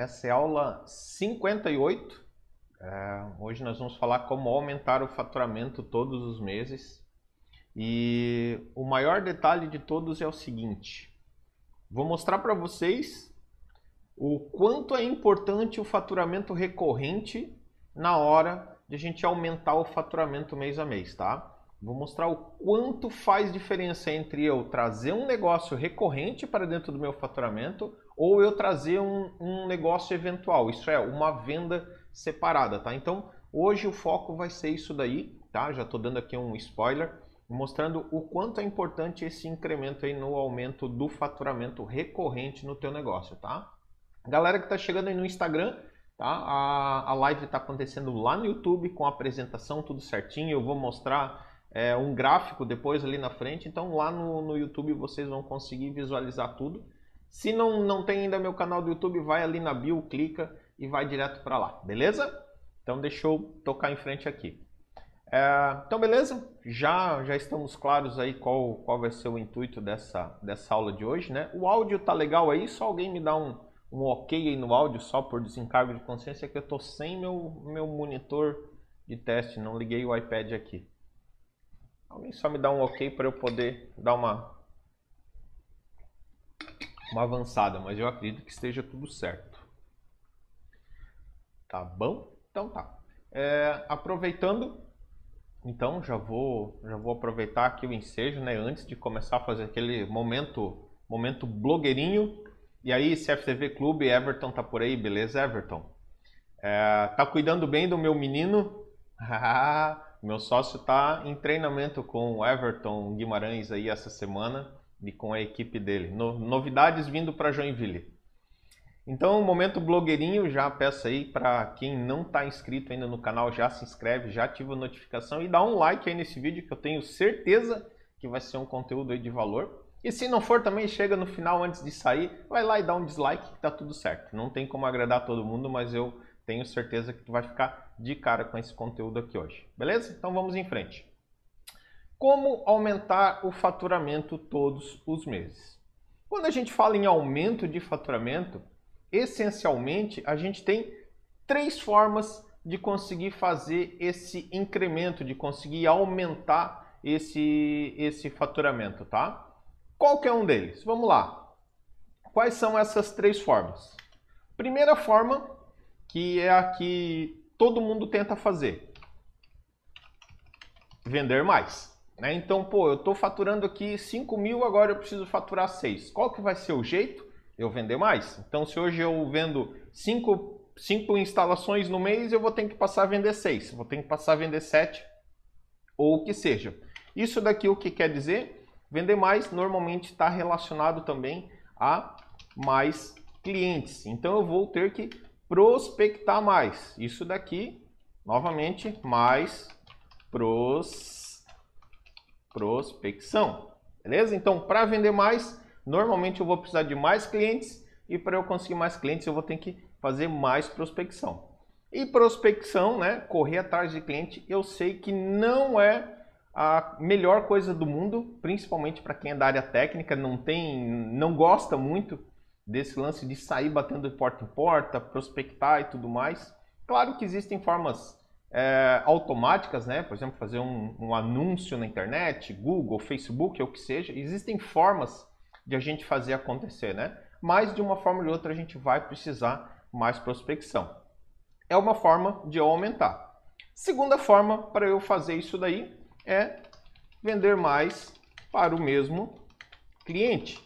Essa é a aula 58. É, hoje nós vamos falar como aumentar o faturamento todos os meses. E o maior detalhe de todos é o seguinte: vou mostrar para vocês o quanto é importante o faturamento recorrente na hora de a gente aumentar o faturamento mês a mês, tá? Vou mostrar o quanto faz diferença entre eu trazer um negócio recorrente para dentro do meu faturamento ou eu trazer um, um negócio eventual, isso é, uma venda separada, tá? Então, hoje o foco vai ser isso daí, tá? Já estou dando aqui um spoiler, mostrando o quanto é importante esse incremento aí no aumento do faturamento recorrente no teu negócio, tá? Galera que está chegando aí no Instagram, tá? A, a live está acontecendo lá no YouTube com a apresentação tudo certinho, eu vou mostrar é, um gráfico depois ali na frente. Então lá no, no YouTube vocês vão conseguir visualizar tudo. Se não, não tem ainda meu canal do YouTube, vai ali na bio, clica e vai direto para lá, beleza? Então deixa eu tocar em frente aqui. É, então beleza, já, já estamos claros aí qual, qual vai ser o intuito dessa, dessa aula de hoje, né? O áudio tá legal aí, só alguém me dá um, um ok aí no áudio, só por desencargo de consciência, que eu tô sem meu, meu monitor de teste, não liguei o iPad aqui. Alguém só me dá um ok para eu poder dar uma, uma avançada, mas eu acredito que esteja tudo certo. Tá bom? Então tá. É, aproveitando, então já vou já vou aproveitar aqui o ensejo, né? Antes de começar a fazer aquele momento momento blogueirinho. E aí, CFTV Clube, Everton tá por aí, beleza, Everton? É, tá cuidando bem do meu menino? Meu sócio está em treinamento com o Everton Guimarães aí essa semana e com a equipe dele. No, novidades vindo para Joinville. Então, momento blogueirinho, já peço aí para quem não está inscrito ainda no canal, já se inscreve, já ativa a notificação e dá um like aí nesse vídeo que eu tenho certeza que vai ser um conteúdo aí de valor. E se não for também, chega no final antes de sair, vai lá e dá um dislike que tá tudo certo. Não tem como agradar todo mundo, mas eu tenho certeza que tu vai ficar de cara com esse conteúdo aqui hoje. Beleza? Então vamos em frente. Como aumentar o faturamento todos os meses? Quando a gente fala em aumento de faturamento, essencialmente a gente tem três formas de conseguir fazer esse incremento, de conseguir aumentar esse, esse faturamento, tá? Qual que é um deles? Vamos lá. Quais são essas três formas? Primeira forma que é a que todo mundo tenta fazer. Vender mais. Né? Então, pô, eu estou faturando aqui 5 mil, agora eu preciso faturar 6. Qual que vai ser o jeito? Eu vender mais. Então, se hoje eu vendo 5 cinco instalações no mês, eu vou ter que passar a vender 6. Vou ter que passar a vender 7 ou o que seja. Isso daqui o que quer dizer? Vender mais normalmente está relacionado também a mais clientes. Então eu vou ter que prospectar mais. Isso daqui, novamente, mais pros, prospecção. Beleza? Então, para vender mais, normalmente eu vou precisar de mais clientes e para eu conseguir mais clientes eu vou ter que fazer mais prospecção. E prospecção, né, correr atrás de cliente, eu sei que não é a melhor coisa do mundo, principalmente para quem é da área técnica, não tem, não gosta muito desse lance de sair batendo de porta em porta, prospectar e tudo mais. Claro que existem formas é, automáticas, né? Por exemplo, fazer um, um, anúncio na internet, Google, Facebook, ou o que seja. Existem formas de a gente fazer acontecer, né? Mas de uma forma ou de outra a gente vai precisar mais prospecção. É uma forma de eu aumentar. Segunda forma para eu fazer isso daí é vender mais para o mesmo cliente.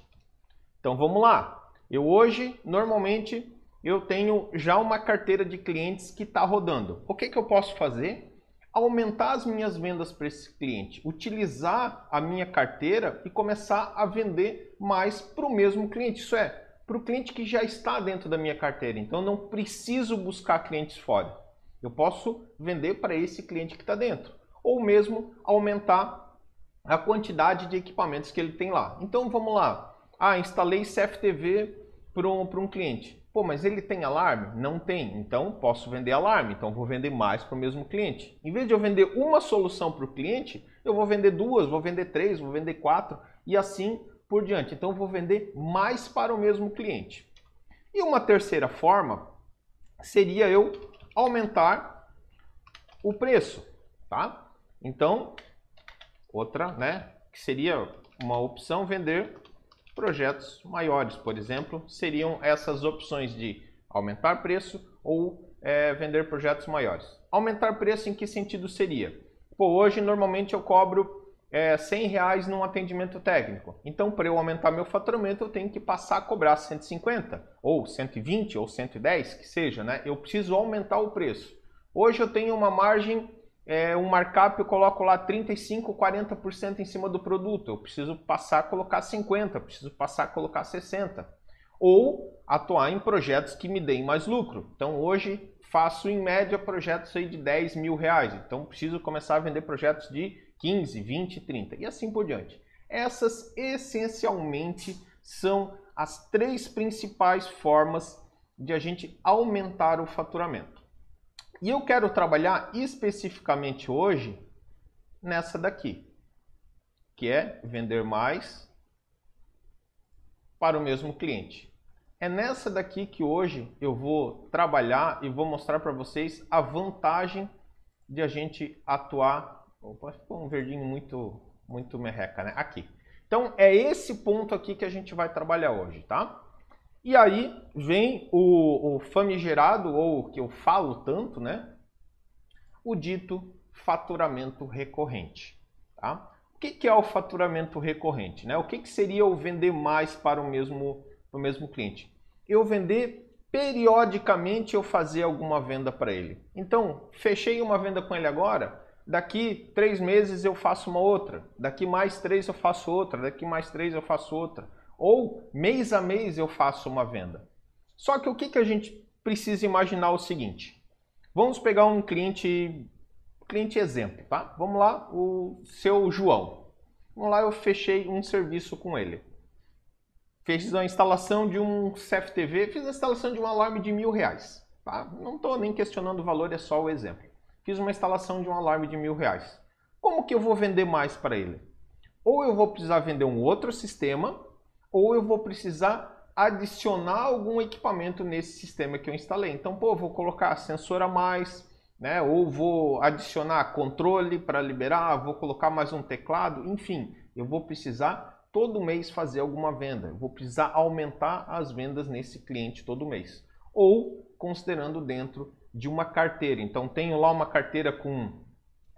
Então vamos lá. Eu hoje, normalmente, eu tenho já uma carteira de clientes que está rodando. O que, que eu posso fazer? Aumentar as minhas vendas para esse cliente, utilizar a minha carteira e começar a vender mais para o mesmo cliente. Isso é, para o cliente que já está dentro da minha carteira. Então, não preciso buscar clientes fora. Eu posso vender para esse cliente que está dentro. Ou mesmo aumentar a quantidade de equipamentos que ele tem lá. Então, vamos lá. Ah, instalei CFTV para um, um cliente. Pô, mas ele tem alarme? Não tem. Então, posso vender alarme. Então, vou vender mais para o mesmo cliente. Em vez de eu vender uma solução para o cliente, eu vou vender duas, vou vender três, vou vender quatro e assim por diante. Então, vou vender mais para o mesmo cliente. E uma terceira forma seria eu aumentar o preço, tá? Então, outra, né, que seria uma opção vender projetos maiores, por exemplo, seriam essas opções de aumentar preço ou é, vender projetos maiores. Aumentar preço em que sentido seria? Pô, hoje normalmente eu cobro é, 100 reais num atendimento técnico. Então, para eu aumentar meu faturamento, eu tenho que passar a cobrar 150, ou 120, ou 110, que seja, né? Eu preciso aumentar o preço. Hoje eu tenho uma margem, é, um markup, eu coloco lá 35, 40% em cima do produto. Eu preciso passar a colocar 50, preciso passar a colocar 60. Ou atuar em projetos que me deem mais lucro. Então, hoje faço em média projetos aí de 10 mil reais. Então, preciso começar a vender projetos de 15, 20, 30 e assim por diante. Essas essencialmente são as três principais formas de a gente aumentar o faturamento. E eu quero trabalhar especificamente hoje nessa daqui, que é vender mais para o mesmo cliente. É nessa daqui que hoje eu vou trabalhar e vou mostrar para vocês a vantagem de a gente atuar Opa, ficou um verdinho muito, muito merreca, né? Aqui. Então, é esse ponto aqui que a gente vai trabalhar hoje, tá? E aí vem o, o famigerado, ou que eu falo tanto, né? O dito faturamento recorrente, tá? O que, que é o faturamento recorrente, né? O que, que seria o vender mais para o mesmo, o mesmo cliente? Eu vender periodicamente eu fazer alguma venda para ele. Então, fechei uma venda com ele agora, daqui três meses eu faço uma outra, daqui mais três eu faço outra, daqui mais três eu faço outra. Ou mês a mês eu faço uma venda. Só que o que, que a gente precisa imaginar é o seguinte. Vamos pegar um cliente, cliente exemplo, tá? Vamos lá, o seu João. Vamos lá, eu fechei um serviço com ele. Fiz a instalação de um CFTV, fiz a instalação de um alarme de mil reais. Tá? Não estou nem questionando o valor, é só o exemplo fiz uma instalação de um alarme de mil reais. Como que eu vou vender mais para ele? Ou eu vou precisar vender um outro sistema, ou eu vou precisar adicionar algum equipamento nesse sistema que eu instalei. Então, pô, vou colocar sensor a mais, né? Ou vou adicionar controle para liberar, vou colocar mais um teclado, enfim, eu vou precisar todo mês fazer alguma venda. Eu vou precisar aumentar as vendas nesse cliente todo mês. Ou considerando dentro de uma carteira. Então, tenho lá uma carteira com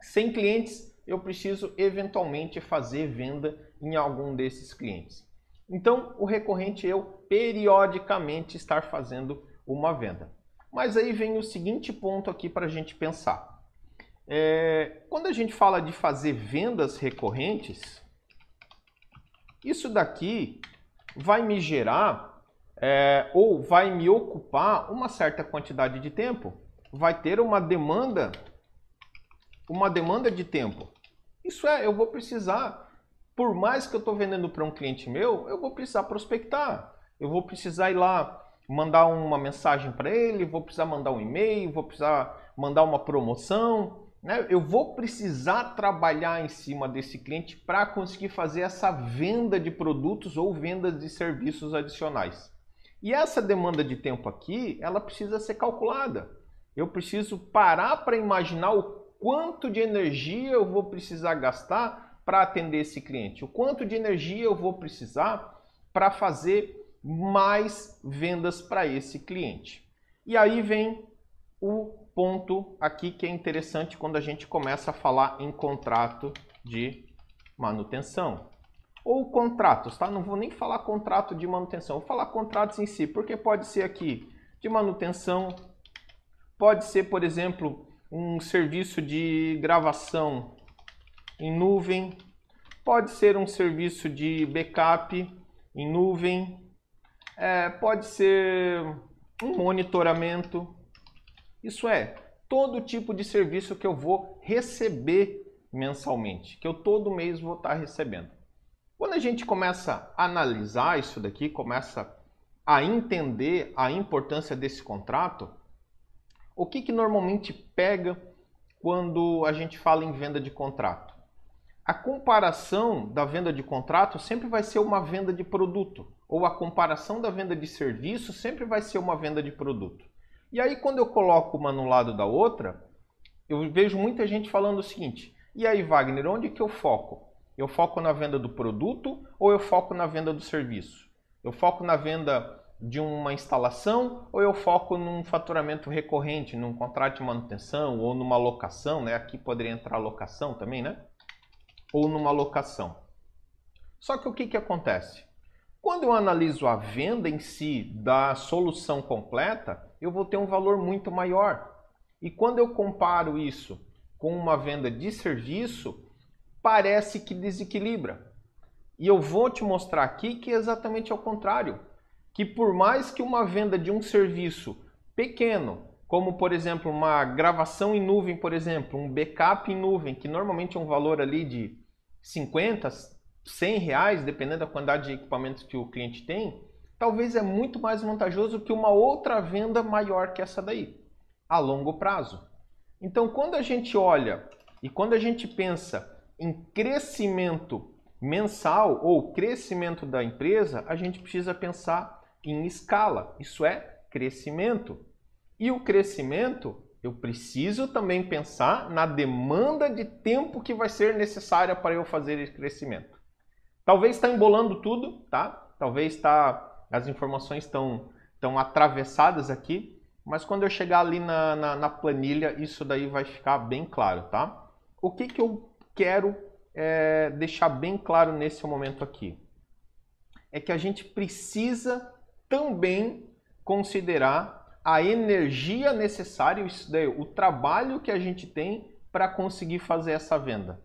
100 clientes, eu preciso eventualmente fazer venda em algum desses clientes. Então, o recorrente é eu periodicamente estar fazendo uma venda. Mas aí vem o seguinte ponto aqui para a gente pensar. É, quando a gente fala de fazer vendas recorrentes, isso daqui vai me gerar é, ou vai me ocupar uma certa quantidade de tempo vai ter uma demanda, uma demanda de tempo. Isso é, eu vou precisar, por mais que eu estou vendendo para um cliente meu, eu vou precisar prospectar. Eu vou precisar ir lá mandar uma mensagem para ele, vou precisar mandar um e-mail, vou precisar mandar uma promoção. Né? Eu vou precisar trabalhar em cima desse cliente para conseguir fazer essa venda de produtos ou vendas de serviços adicionais. E essa demanda de tempo aqui, ela precisa ser calculada eu preciso parar para imaginar o quanto de energia eu vou precisar gastar para atender esse cliente, o quanto de energia eu vou precisar para fazer mais vendas para esse cliente. E aí vem o ponto aqui que é interessante quando a gente começa a falar em contrato de manutenção. Ou contratos, tá? Não vou nem falar contrato de manutenção, vou falar contratos em si, porque pode ser aqui de manutenção, Pode ser, por exemplo, um serviço de gravação em nuvem, pode ser um serviço de backup em nuvem, é, pode ser um monitoramento. Isso é, todo tipo de serviço que eu vou receber mensalmente, que eu todo mês vou estar recebendo. Quando a gente começa a analisar isso daqui, começa a entender a importância desse contrato, o que, que normalmente pega quando a gente fala em venda de contrato? A comparação da venda de contrato sempre vai ser uma venda de produto. ou a comparação da venda de serviço sempre vai ser uma venda de produto. E aí quando eu coloco uma no lado da outra, eu vejo muita gente falando o seguinte: "E aí, Wagner, onde que eu foco? Eu foco na venda do produto ou eu foco na venda do serviço? Eu foco na venda de uma instalação ou eu foco num faturamento recorrente, num contrato de manutenção ou numa locação, né? Aqui poderia entrar locação também, né? Ou numa locação. Só que o que, que acontece? Quando eu analiso a venda em si da solução completa, eu vou ter um valor muito maior. E quando eu comparo isso com uma venda de serviço, parece que desequilibra. E eu vou te mostrar aqui que é exatamente ao contrário que por mais que uma venda de um serviço pequeno, como por exemplo uma gravação em nuvem, por exemplo, um backup em nuvem, que normalmente é um valor ali de 50, 100 reais, dependendo da quantidade de equipamentos que o cliente tem, talvez é muito mais vantajoso que uma outra venda maior que essa daí, a longo prazo. Então, quando a gente olha e quando a gente pensa em crescimento mensal ou crescimento da empresa, a gente precisa pensar em escala, isso é crescimento. E o crescimento, eu preciso também pensar na demanda de tempo que vai ser necessária para eu fazer esse crescimento. Talvez está embolando tudo, tá? Talvez tá, as informações estão tão atravessadas aqui, mas quando eu chegar ali na, na, na, planilha, isso daí vai ficar bem claro, tá? O que, que eu quero é, deixar bem claro nesse momento aqui? É que a gente precisa também considerar a energia necessária, isso daí, o trabalho que a gente tem para conseguir fazer essa venda.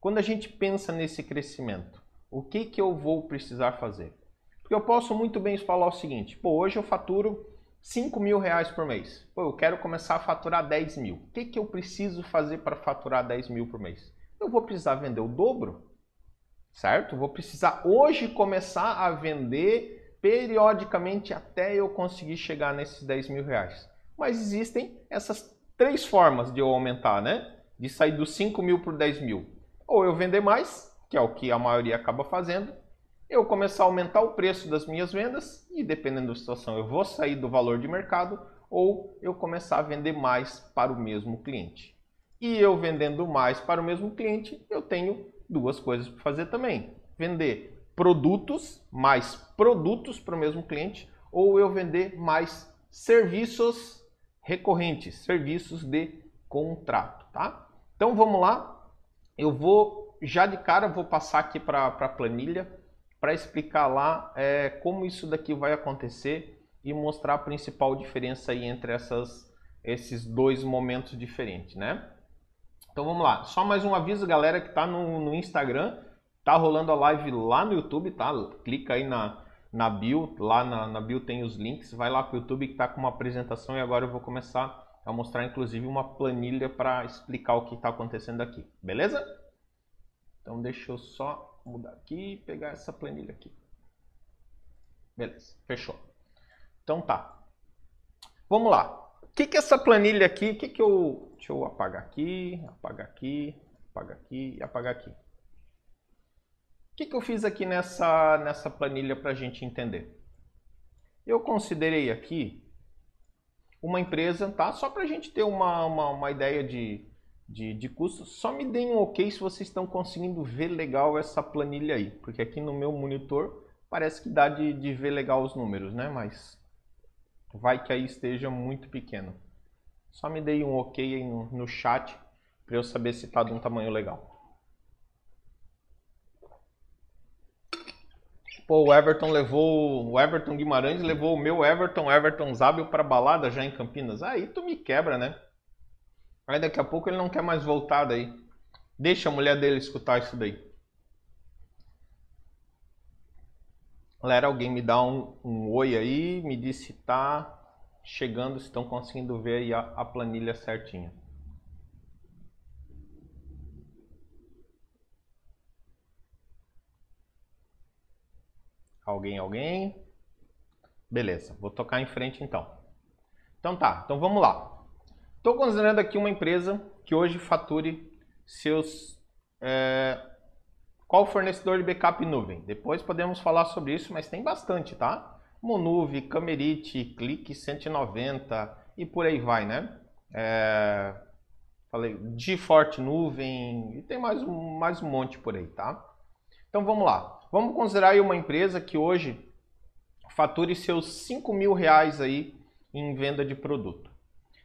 Quando a gente pensa nesse crescimento, o que, que eu vou precisar fazer? Porque eu posso muito bem falar o seguinte, pô, hoje eu faturo 5 mil reais por mês. Pô, eu quero começar a faturar 10 mil. O que, que eu preciso fazer para faturar 10 mil por mês? Eu vou precisar vender o dobro, certo? Vou precisar hoje começar a vender periodicamente até eu conseguir chegar nesses 10 mil reais. Mas existem essas três formas de eu aumentar, né? De sair dos 5 mil por 10 mil. Ou eu vender mais, que é o que a maioria acaba fazendo, eu começar a aumentar o preço das minhas vendas e dependendo da situação eu vou sair do valor de mercado ou eu começar a vender mais para o mesmo cliente. E eu vendendo mais para o mesmo cliente, eu tenho duas coisas para fazer também. Vender produtos, mais produtos para o mesmo cliente, ou eu vender mais serviços recorrentes, serviços de contrato, tá? Então vamos lá, eu vou já de cara vou passar aqui para a planilha para explicar lá é, como isso daqui vai acontecer e mostrar a principal diferença aí entre essas, esses dois momentos diferentes, né? Então vamos lá, só mais um aviso galera que está no, no Instagram, Tá rolando a live lá no YouTube, tá? Clica aí na, na bio, lá na, na bio tem os links, vai lá pro YouTube que tá com uma apresentação e agora eu vou começar a mostrar inclusive uma planilha para explicar o que está acontecendo aqui, beleza? Então deixa eu só mudar aqui e pegar essa planilha aqui. Beleza, fechou. Então tá. Vamos lá. O que que é essa planilha aqui, o que que eu... Deixa eu apagar aqui, apagar aqui, apagar aqui e apagar aqui. O que, que eu fiz aqui nessa, nessa planilha para a gente entender? Eu considerei aqui uma empresa, tá? Só para a gente ter uma, uma, uma ideia de, de, de custo. Só me deem um ok se vocês estão conseguindo ver legal essa planilha aí. Porque aqui no meu monitor parece que dá de, de ver legal os números, né? Mas vai que aí esteja muito pequeno. Só me deem um ok aí no, no chat para eu saber se está de um tamanho legal. Pô, o Everton levou. O Everton Guimarães levou o meu Everton, Everton Zábio pra balada já em Campinas. Aí tu me quebra, né? Aí daqui a pouco ele não quer mais voltar daí. Deixa a mulher dele escutar isso daí. Galera, alguém me dá um, um oi aí, me diz se tá chegando, se estão conseguindo ver aí a, a planilha certinha. Alguém, alguém? Beleza, vou tocar em frente então. Então tá, então vamos lá. Estou considerando aqui uma empresa que hoje fature seus é, Qual fornecedor de backup nuvem? Depois podemos falar sobre isso, mas tem bastante, tá? Monuve, Camerite, Clique 190 e por aí vai, né? É... Falei, GeForce Nuvem e tem mais um, mais um monte por aí, tá? Então vamos lá. Vamos considerar aí uma empresa que hoje fature seus 5 mil reais aí em venda de produto.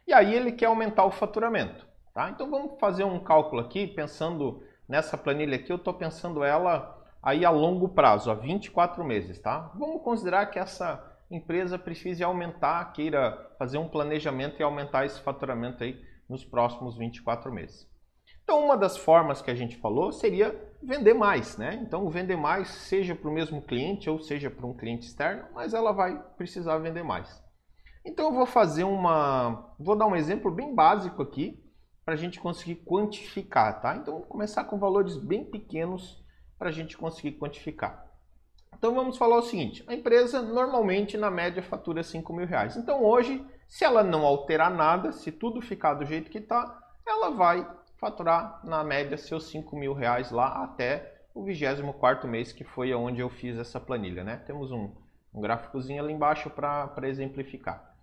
E aí ele quer aumentar o faturamento. Tá? Então vamos fazer um cálculo aqui, pensando nessa planilha aqui, eu estou pensando ela aí a longo prazo, a 24 meses. Tá? Vamos considerar que essa empresa precise aumentar, queira fazer um planejamento e aumentar esse faturamento aí nos próximos 24 meses. Então uma das formas que a gente falou seria vender mais, né? Então vender mais seja para o mesmo cliente ou seja para um cliente externo, mas ela vai precisar vender mais. Então eu vou fazer uma, vou dar um exemplo bem básico aqui para a gente conseguir quantificar, tá? Então vou começar com valores bem pequenos para a gente conseguir quantificar. Então vamos falar o seguinte, a empresa normalmente na média fatura 5 mil reais. Então hoje, se ela não alterar nada, se tudo ficar do jeito que está, ela vai faturar na média seus 5 mil reais lá até o 24 mês, que foi onde eu fiz essa planilha. Né? Temos um, um gráficozinho ali embaixo para exemplificar.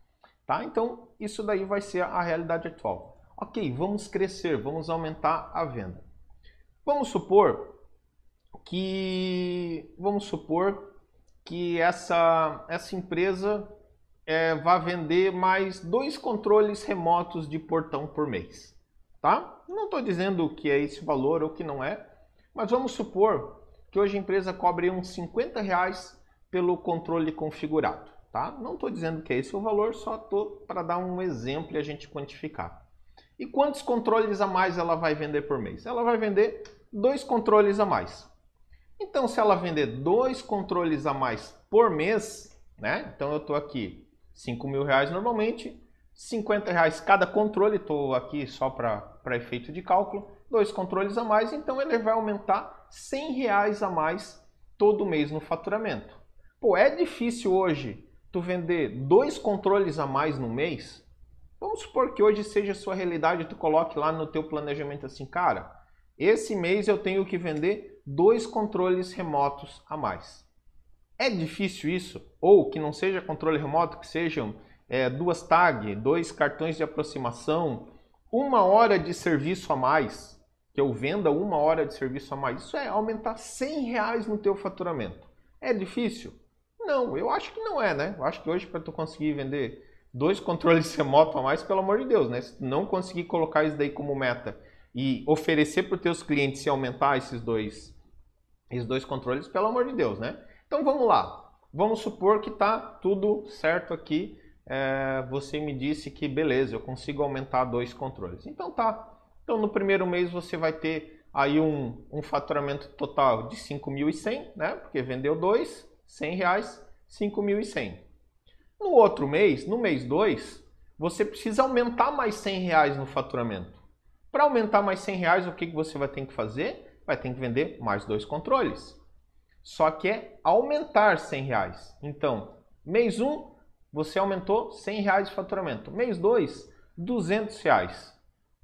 Tá? Então, isso daí vai ser a realidade atual. Ok, vamos crescer, vamos aumentar a venda. Vamos supor que vamos supor que essa, essa empresa é, vai vender mais dois controles remotos de portão por mês. Tá? Não estou dizendo que é esse valor ou que não é, mas vamos supor que hoje a empresa cobre uns 50 reais pelo controle configurado tá? Não estou dizendo que é esse o valor, só estou para dar um exemplo e a gente quantificar. E quantos controles a mais ela vai vender por mês? Ela vai vender dois controles a mais. Então, se ela vender dois controles a mais por mês, né? Então, eu estou aqui 5 mil reais normalmente, 50 reais cada controle, estou aqui só para efeito de cálculo, dois controles a mais, então ele vai aumentar 100 reais a mais todo mês no faturamento. Pô, é difícil hoje tu vender dois controles a mais no mês, vamos supor que hoje seja a sua realidade, tu coloque lá no teu planejamento assim, cara, esse mês eu tenho que vender dois controles remotos a mais. É difícil isso? Ou que não seja controle remoto, que sejam é, duas tag, dois cartões de aproximação, uma hora de serviço a mais, que eu venda uma hora de serviço a mais. Isso é aumentar 100 reais no teu faturamento. É difícil? Não, eu acho que não é, né? Eu acho que hoje para tu conseguir vender dois controles remoto a mais, pelo amor de Deus, né? Se tu não conseguir colocar isso daí como meta e oferecer para os teus clientes e aumentar esses dois, esses dois controles, pelo amor de Deus, né? Então vamos lá. Vamos supor que tá tudo certo aqui. É, você me disse que beleza, eu consigo aumentar dois controles. Então tá. Então no primeiro mês você vai ter aí um, um faturamento total de 5.100, né? Porque vendeu dois 100 reais, 5.100. No outro mês, no mês 2, você precisa aumentar mais 100 reais no faturamento. Para aumentar mais 100 reais, o que, que você vai ter que fazer? Vai ter que vender mais dois controles. Só que é aumentar 100 reais. Então, mês 1, um, você aumentou 100 reais de faturamento. Mês 2, 200 reais.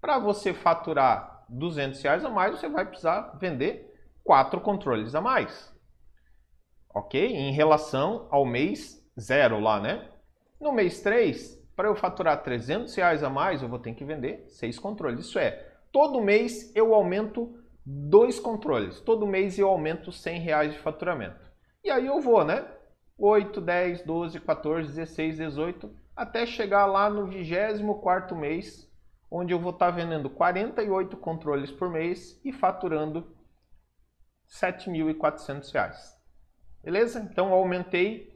Para você faturar 200 reais a mais, você vai precisar vender quatro controles a mais ok? Em relação ao mês zero lá, né? No mês 3, para eu faturar 300 reais a mais, eu vou ter que vender seis controles. Isso é, todo mês eu aumento dois controles. Todo mês eu aumento 100 reais de faturamento. E aí eu vou, né? 8, 10, 12, 14, 16, 18, até chegar lá no 24 mês, onde eu vou estar tá vendendo 48 controles por mês e faturando R$ 7.400. Beleza? Então eu aumentei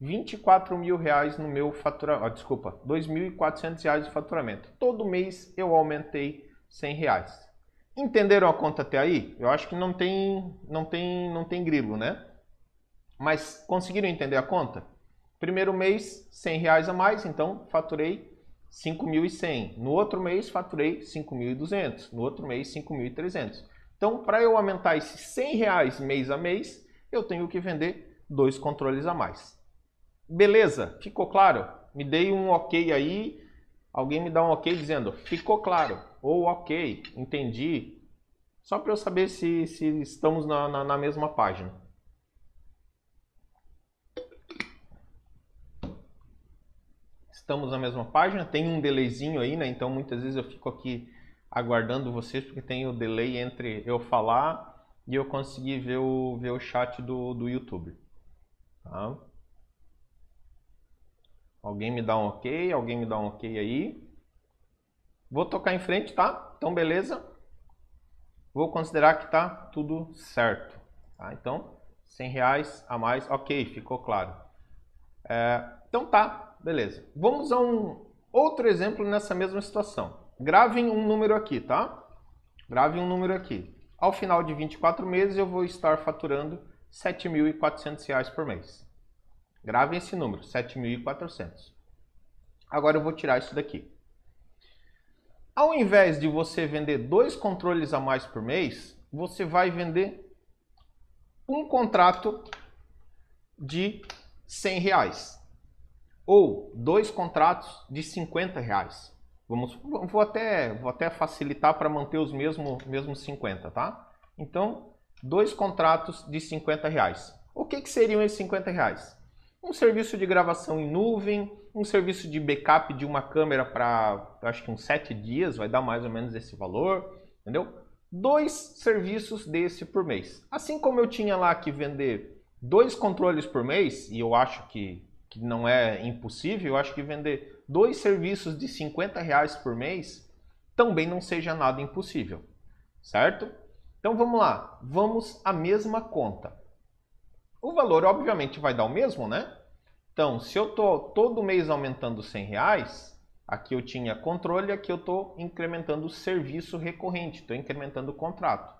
24 mil reais no meu faturamento. Oh, desculpa, 2.400 reais de faturamento. Todo mês eu aumentei 100 reais. Entenderam a conta até aí? Eu acho que não tem, não tem, não tem grilo, né? Mas conseguiram entender a conta? Primeiro mês, 100 reais a mais, então faturei 5.100. No outro mês, faturei 5.200. No outro mês, 5.300. Então, para eu aumentar esses 100 reais mês a mês, eu tenho que vender dois controles a mais. Beleza? Ficou claro? Me dei um ok aí. Alguém me dá um ok dizendo ficou claro ou ok, entendi. Só para eu saber se, se estamos na, na, na mesma página. Estamos na mesma página, tem um delayzinho aí, né? Então muitas vezes eu fico aqui aguardando vocês porque tem o delay entre eu falar e eu conseguir ver o, ver o chat do, do YouTube. Tá? Alguém me dá um ok? Alguém me dá um ok aí? Vou tocar em frente, tá? Então, beleza. Vou considerar que tá tudo certo. Tá? Então, 100 reais a mais. Ok, ficou claro. É, então tá, beleza. Vamos a um outro exemplo nessa mesma situação. Gravem um número aqui, tá? Gravem um número aqui. Ao final de 24 meses, eu vou estar faturando R$ 7.400 por mês. Gravem esse número, 7.400. Agora eu vou tirar isso daqui. Ao invés de você vender dois controles a mais por mês, você vai vender um contrato de 100 reais ou dois contratos de 50 reais. Vamos, vou, até, vou até facilitar para manter os mesmos mesmo 50, tá? Então, dois contratos de 50 reais. O que, que seriam esses 50 reais? Um serviço de gravação em nuvem, um serviço de backup de uma câmera para, acho que uns 7 dias, vai dar mais ou menos esse valor, entendeu? Dois serviços desse por mês. Assim como eu tinha lá que vender dois controles por mês, e eu acho que, que não é impossível, eu acho que vender dois serviços de 50 reais por mês também não seja nada impossível, certo? Então vamos lá, vamos à mesma conta. O valor obviamente vai dar o mesmo, né? Então, se eu estou todo mês aumentando 100 reais, aqui eu tinha controle, aqui eu estou incrementando o serviço recorrente, estou incrementando o contrato.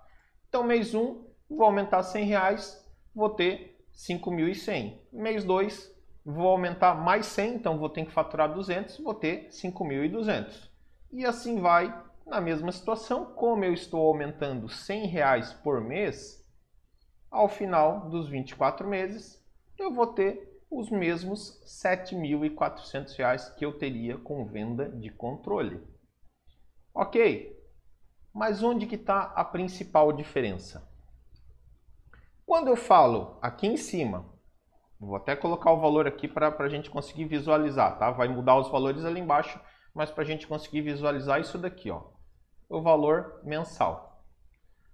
Então, mês 1, vou aumentar 100 reais, vou ter 5.100. Mês 2, vou aumentar mais 100, então vou ter que faturar 200, vou ter 5.200. E assim vai na mesma situação, como eu estou aumentando 100 reais por mês, ao final dos 24 meses, eu vou ter os mesmos R$ 7.400 que eu teria com venda de controle. Ok, mas onde que está a principal diferença? Quando eu falo aqui em cima, vou até colocar o valor aqui para a gente conseguir visualizar, tá? Vai mudar os valores ali embaixo, mas para a gente conseguir visualizar isso daqui, ó, o valor mensal.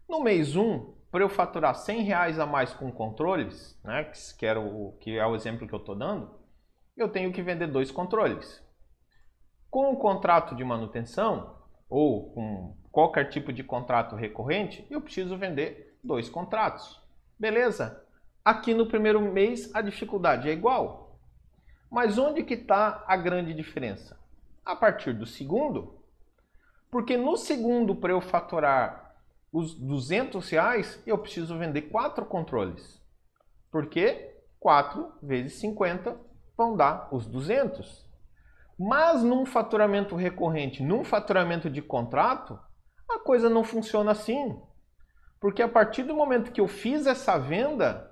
No mês 1, para eu faturar 100 reais a mais com controles, né, que, era o, que é o exemplo que eu estou dando, eu tenho que vender dois controles. Com o contrato de manutenção, ou com qualquer tipo de contrato recorrente, eu preciso vender dois contratos. Beleza? Aqui no primeiro mês a dificuldade é igual. Mas onde que está a grande diferença? A partir do segundo. Porque no segundo, para eu faturar os 200 reais, eu preciso vender quatro controles. Porque 4 vezes 50 vão dar os 200. Mas num faturamento recorrente, num faturamento de contrato, a coisa não funciona assim. Porque a partir do momento que eu fiz essa venda,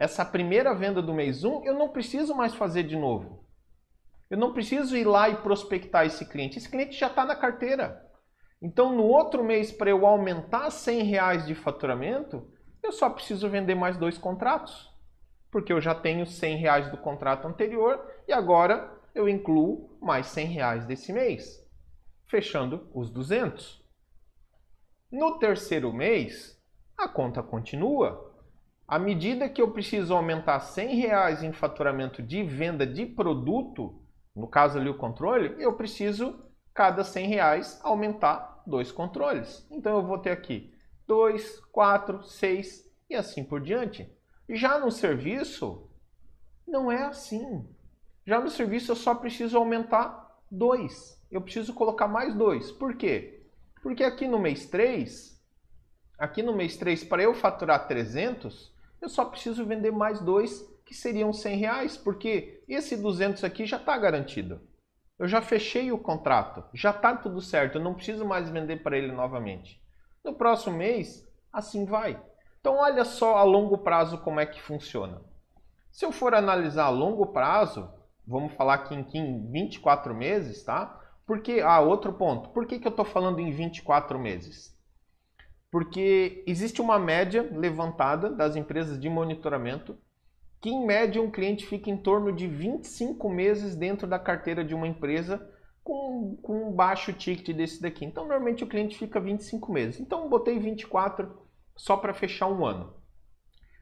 essa primeira venda do mês 1, eu não preciso mais fazer de novo. Eu não preciso ir lá e prospectar esse cliente. Esse cliente já está na carteira. Então, no outro mês, para eu aumentar 100 reais de faturamento, eu só preciso vender mais dois contratos. Porque eu já tenho 100 reais do contrato anterior e agora eu incluo mais 100 reais desse mês, fechando os 200. No terceiro mês, a conta continua. À medida que eu preciso aumentar 100 reais em faturamento de venda de produto, no caso ali o controle, eu preciso, cada 100 reais, aumentar dois controles. Então eu vou ter aqui 2, 4, 6 e assim por diante. Já no serviço, não é assim. Já no serviço eu só preciso aumentar 2. Eu preciso colocar mais 2. Por quê? Porque aqui no mês 3, aqui no mês 3, para eu faturar 300, eu só preciso vender mais 2, que seriam 100 reais, porque esse 200 aqui já está garantido. Eu já fechei o contrato, já está tudo certo, eu não preciso mais vender para ele novamente. No próximo mês, assim vai. Então, olha só a longo prazo como é que funciona. Se eu for analisar a longo prazo, vamos falar aqui em, em 24 meses, tá? Porque, ah, outro ponto, por que, que eu estou falando em 24 meses? Porque existe uma média levantada das empresas de monitoramento que em média um cliente fica em torno de 25 meses dentro da carteira de uma empresa com, com um baixo ticket desse daqui. Então, normalmente o cliente fica 25 meses. Então, botei 24 só para fechar um ano.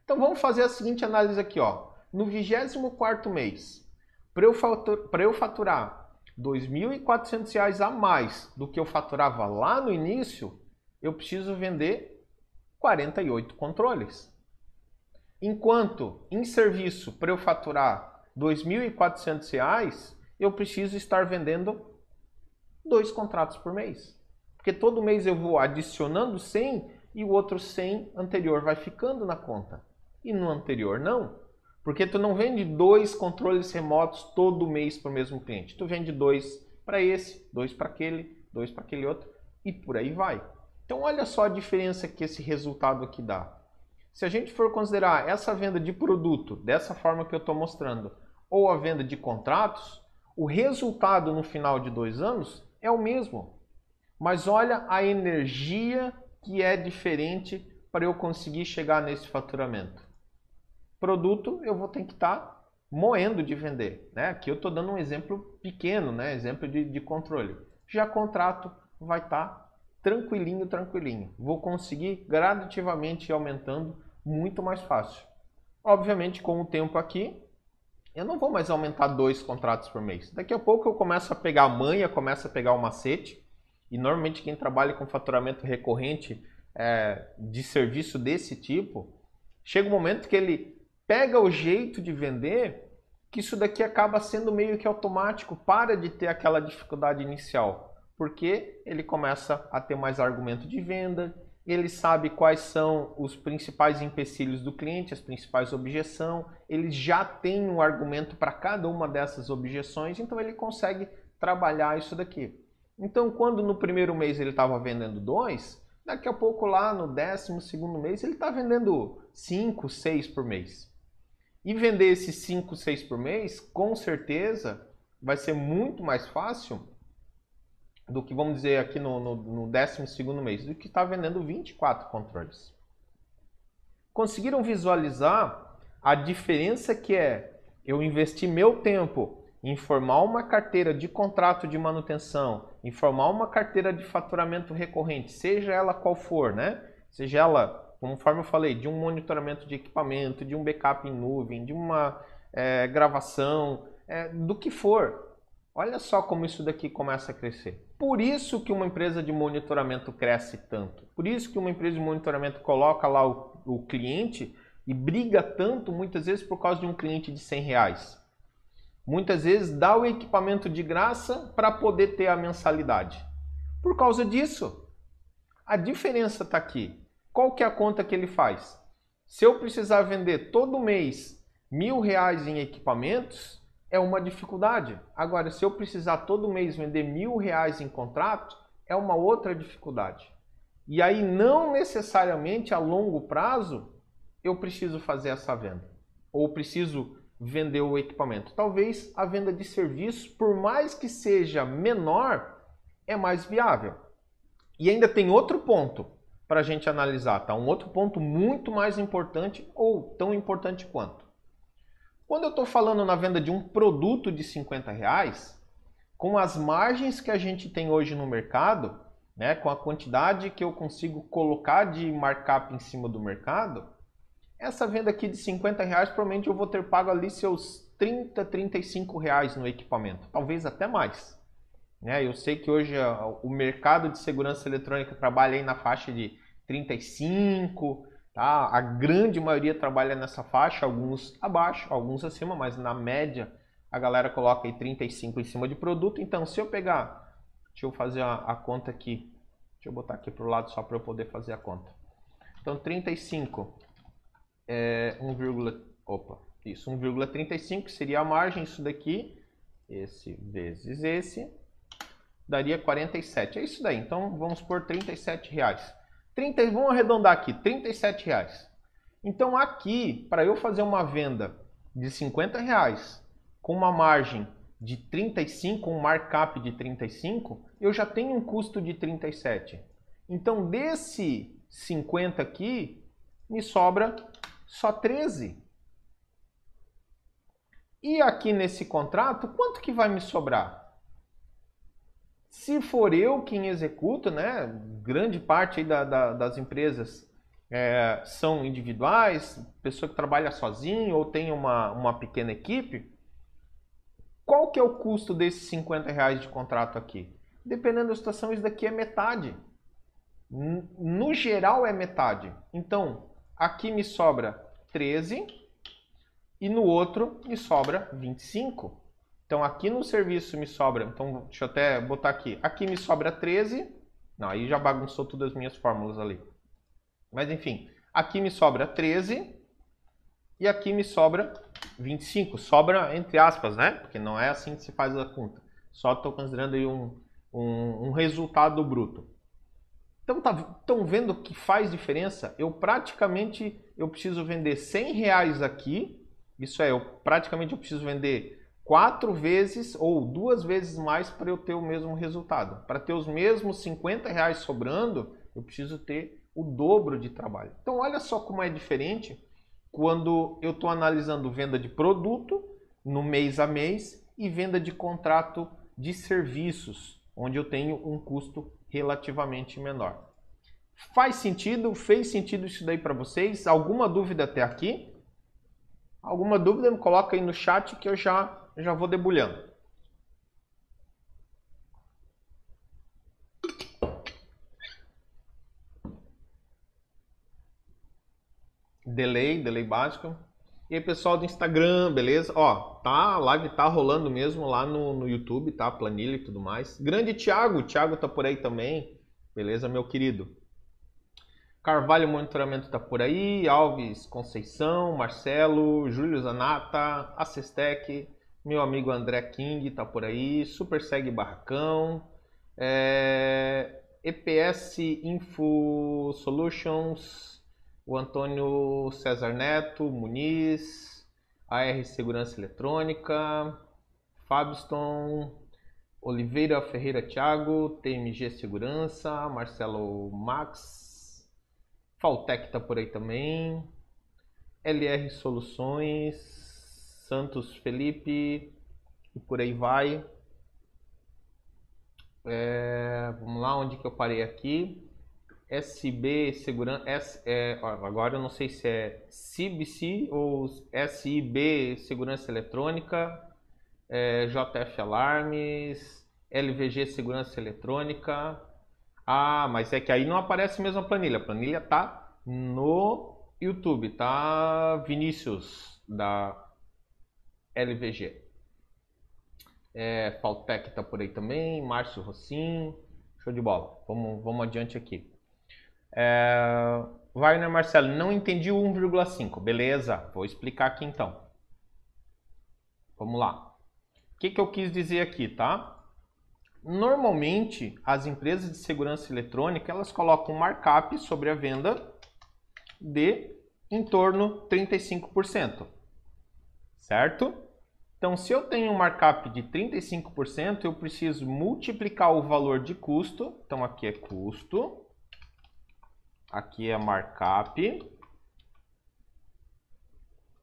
Então, vamos fazer a seguinte análise aqui. Ó. No 24º mês, para eu, eu faturar R$ 2.400 a mais do que eu faturava lá no início, eu preciso vender 48 controles. Enquanto em serviço, para eu faturar R$ 2.400, eu preciso estar vendendo dois contratos por mês. Porque todo mês eu vou adicionando 100 e o outro 100 anterior vai ficando na conta. E no anterior não. Porque tu não vende dois controles remotos todo mês para o mesmo cliente. Tu vende dois para esse, dois para aquele, dois para aquele outro e por aí vai. Então olha só a diferença que esse resultado aqui dá. Se a gente for considerar essa venda de produto dessa forma que eu estou mostrando, ou a venda de contratos, o resultado no final de dois anos é o mesmo. Mas olha a energia que é diferente para eu conseguir chegar nesse faturamento. Produto eu vou ter que estar tá moendo de vender. Né? Aqui eu estou dando um exemplo pequeno, né? exemplo de, de controle. Já contrato vai estar tá tranquilinho, tranquilinho. Vou conseguir gradativamente ir aumentando muito mais fácil. Obviamente, com o tempo aqui, eu não vou mais aumentar dois contratos por mês. Daqui a pouco eu começo a pegar a manha, começo a pegar o macete. E normalmente quem trabalha com faturamento recorrente é, de serviço desse tipo, chega um momento que ele pega o jeito de vender, que isso daqui acaba sendo meio que automático, para de ter aquela dificuldade inicial, porque ele começa a ter mais argumento de venda, ele sabe quais são os principais empecilhos do cliente, as principais objeções, ele já tem um argumento para cada uma dessas objeções, então ele consegue trabalhar isso daqui. Então, quando no primeiro mês ele estava vendendo dois, daqui a pouco lá no décimo segundo mês ele está vendendo cinco, seis por mês. E vender esses cinco, seis por mês, com certeza, vai ser muito mais fácil do que, vamos dizer, aqui no, no, no 12 mês, do que está vendendo 24 controles. Conseguiram visualizar a diferença que é eu investir meu tempo em formar uma carteira de contrato de manutenção, em formar uma carteira de faturamento recorrente, seja ela qual for, né? Seja ela, conforme eu falei, de um monitoramento de equipamento, de um backup em nuvem, de uma é, gravação, é, do que for. Olha só como isso daqui começa a crescer. Por isso que uma empresa de monitoramento cresce tanto. Por isso que uma empresa de monitoramento coloca lá o, o cliente e briga tanto, muitas vezes, por causa de um cliente de 100 reais. Muitas vezes dá o equipamento de graça para poder ter a mensalidade. Por causa disso, a diferença está aqui. Qual que é a conta que ele faz? Se eu precisar vender todo mês mil reais em equipamentos, é uma dificuldade. Agora, se eu precisar todo mês vender mil reais em contrato, é uma outra dificuldade. E aí, não necessariamente a longo prazo, eu preciso fazer essa venda. Ou preciso vender o equipamento. Talvez a venda de serviço, por mais que seja menor, é mais viável. E ainda tem outro ponto para a gente analisar, tá? Um outro ponto muito mais importante ou tão importante quanto. Quando eu estou falando na venda de um produto de 50 reais, com as margens que a gente tem hoje no mercado, né, com a quantidade que eu consigo colocar de markup em cima do mercado, essa venda aqui de 50 reais, provavelmente eu vou ter pago ali seus 30, 35 reais no equipamento, talvez até mais. Né? Eu sei que hoje o mercado de segurança eletrônica trabalha aí na faixa de 35, Tá? A grande maioria trabalha nessa faixa, alguns abaixo, alguns acima, mas na média a galera coloca aí 35 em cima de produto. Então, se eu pegar, deixa eu fazer a, a conta aqui, deixa eu botar aqui para o lado só para eu poder fazer a conta. Então, 35 é 1, opa, isso, 1,35 seria a margem, isso daqui, esse vezes esse, daria 47. É isso daí, então vamos por 37 reais. 30, vamos arredondar aqui, 37 reais. Então aqui, para eu fazer uma venda de 50 reais com uma margem de 35, um markup de 35, eu já tenho um custo de 37. Então desse 50 aqui, me sobra só 13. E aqui nesse contrato, quanto que vai me sobrar? Se for eu quem executa, né, grande parte da, da, das empresas é, são individuais, pessoa que trabalha sozinho ou tem uma, uma pequena equipe, qual que é o custo desses 50 reais de contrato aqui? Dependendo da situação, isso daqui é metade. No geral é metade. Então, aqui me sobra 13 e no outro me sobra 25. Então, aqui no serviço me sobra, então deixa eu até botar aqui, aqui me sobra 13, não, aí já bagunçou todas as minhas fórmulas ali. Mas enfim, aqui me sobra 13 e aqui me sobra 25. Sobra entre aspas, né? Porque não é assim que se faz a conta. Só estou considerando aí um, um, um resultado bruto. Então, estão tá, vendo que faz diferença? Eu praticamente eu preciso vender 100 reais aqui. Isso é, eu praticamente eu preciso vender quatro vezes ou duas vezes mais para eu ter o mesmo resultado. Para ter os mesmos 50 reais sobrando, eu preciso ter o dobro de trabalho. Então, olha só como é diferente quando eu estou analisando venda de produto no mês a mês e venda de contrato de serviços, onde eu tenho um custo relativamente menor. Faz sentido? Fez sentido isso daí para vocês? Alguma dúvida até aqui? Alguma dúvida? Me coloca aí no chat que eu já, já vou debulhando. delay, delay básico. E aí, pessoal do Instagram, beleza? Ó, tá, a live tá rolando mesmo lá no, no YouTube, tá? Planilha e tudo mais. Grande Thiago, Thiago tá por aí também. Beleza, meu querido? Carvalho Monitoramento tá por aí. Alves Conceição, Marcelo, Júlio Zanata, Assistec, meu amigo André King tá por aí. Super Segue Barracão. É... EPS Info Solutions o Antônio César Neto, Muniz, AR Segurança Eletrônica, Fabston, Oliveira Ferreira Thiago, TMG Segurança, Marcelo Max, Faltec tá por aí também, LR Soluções, Santos Felipe e por aí vai. É, vamos lá, onde que eu parei aqui? SB Segurança, S, é, agora eu não sei se é CBC ou SIB Segurança Eletrônica, é, JF Alarmes, LVG Segurança Eletrônica. Ah, mas é que aí não aparece mesmo a planilha. A planilha tá no YouTube, tá? Vinícius da LVG. É, Faltec tá por aí também, Márcio Rossim. Show de bola. Vamos, vamos adiante aqui. É... Wagner Marcelo, não entendi o 1,5. Beleza, vou explicar aqui então. Vamos lá. O que, que eu quis dizer aqui, tá? Normalmente, as empresas de segurança eletrônica, elas colocam um markup sobre a venda de em torno 35%. Certo? Então, se eu tenho um markup de 35%, eu preciso multiplicar o valor de custo. Então, aqui é custo Aqui é markup.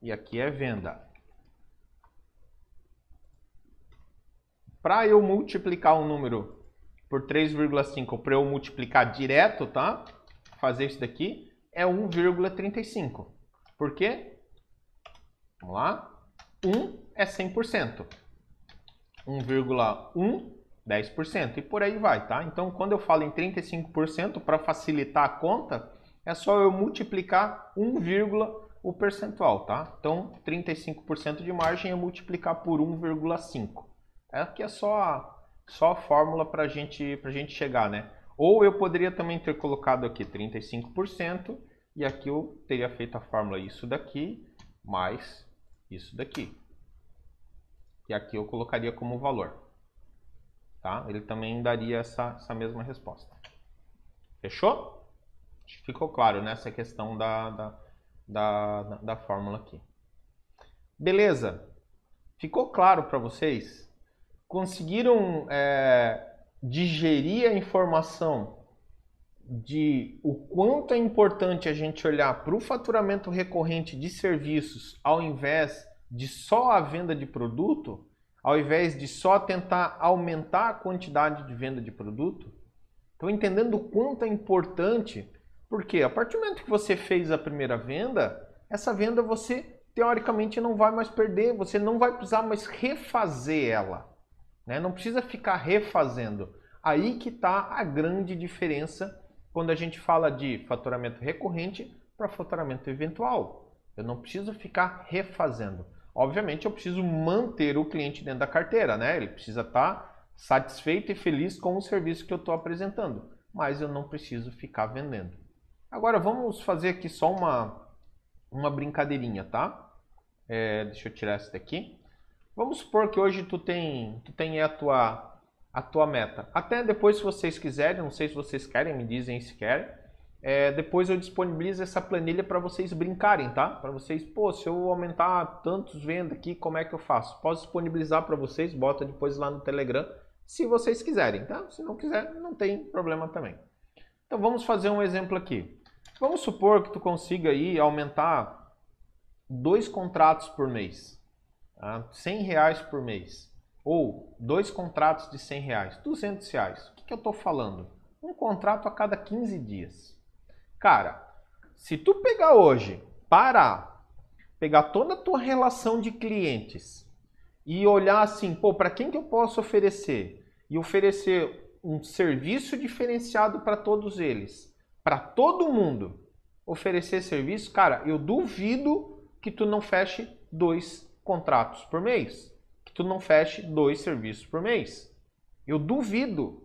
E aqui é venda. Para eu multiplicar um número por 3,5, para eu multiplicar direto, tá? Fazer isso daqui é 1,35. Por quê? Vamos lá. 1 é 100%. 1,1 10%. E por aí vai, tá? Então, quando eu falo em 35%, para facilitar a conta, é só eu multiplicar 1, o percentual, tá? Então, 35% de margem é multiplicar por 1,5. Aqui é só a, só a fórmula para gente, a gente chegar, né? Ou eu poderia também ter colocado aqui 35% e aqui eu teria feito a fórmula isso daqui mais isso daqui. E aqui eu colocaria como valor tá? Ele também daria essa, essa mesma resposta. Fechou? Ficou claro nessa né, questão da, da, da, da fórmula aqui. Beleza? Ficou claro para vocês? Conseguiram é, digerir a informação de o quanto é importante a gente olhar para o faturamento recorrente de serviços ao invés de só a venda de produto, ao invés de só tentar aumentar a quantidade de venda de produto. Então, entendendo o quanto é importante, porque a partir do momento que você fez a primeira venda, essa venda você teoricamente não vai mais perder, você não vai precisar mais refazer ela. Né? Não precisa ficar refazendo. Aí que está a grande diferença quando a gente fala de faturamento recorrente para faturamento eventual. Eu não preciso ficar refazendo. Obviamente, eu preciso manter o cliente dentro da carteira, né? Ele precisa estar tá satisfeito e feliz com o serviço que eu estou apresentando, mas eu não preciso ficar vendendo. Agora, vamos fazer aqui só uma, uma brincadeirinha, tá? É, deixa eu tirar essa daqui. Vamos supor que hoje tu tem, tu tem a tua a tua meta. Até depois, se vocês quiserem, não sei se vocês querem, me dizem se querem. É, depois eu disponibilizo essa planilha para vocês brincarem, tá? Para vocês, pô, se eu aumentar tantos vendas aqui, como é que eu faço? Posso disponibilizar para vocês, bota depois lá no Telegram, se vocês quiserem, tá? Se não quiser, não tem problema também. Então vamos fazer um exemplo aqui. Vamos supor que tu consiga aí aumentar dois contratos por mês, tá? 100 reais por mês. Ou dois contratos de 100 reais, 200 reais. O que, que eu estou falando? Um contrato a cada 15 dias. Cara, se tu pegar hoje, parar, pegar toda a tua relação de clientes e olhar assim, pô, para quem que eu posso oferecer? E oferecer um serviço diferenciado para todos eles, para todo mundo oferecer serviço, cara, eu duvido que tu não feche dois contratos por mês tu não feche dois serviços por mês. Eu duvido.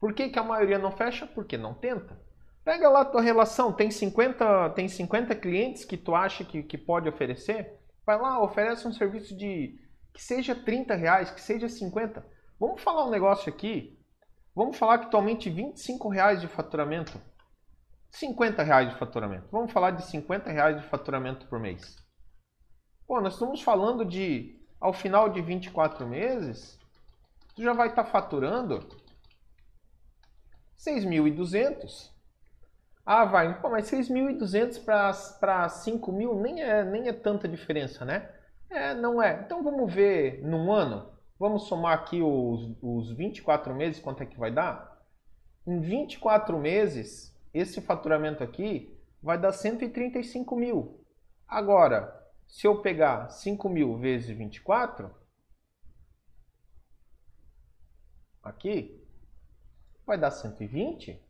Por que, que a maioria não fecha? Porque não tenta. Pega lá a tua relação, tem 50, tem 50 clientes que tu acha que, que pode oferecer? Vai lá, oferece um serviço de que seja 30 reais, que seja 50. Vamos falar um negócio aqui. Vamos falar que atualmente 25 reais de faturamento. 50 reais de faturamento. Vamos falar de 50 reais de faturamento por mês. Pô, nós estamos falando de ao final de 24 meses, tu já vai estar tá faturando 6.200. Ah, vai, pô, mas 6.200 para 5.000 nem é, nem é tanta diferença, né? É, não é. Então vamos ver num ano. Vamos somar aqui os, os 24 meses, quanto é que vai dar? Em 24 meses, esse faturamento aqui vai dar 135 mil. Agora, se eu pegar 5 mil vezes 24, aqui, vai dar 120.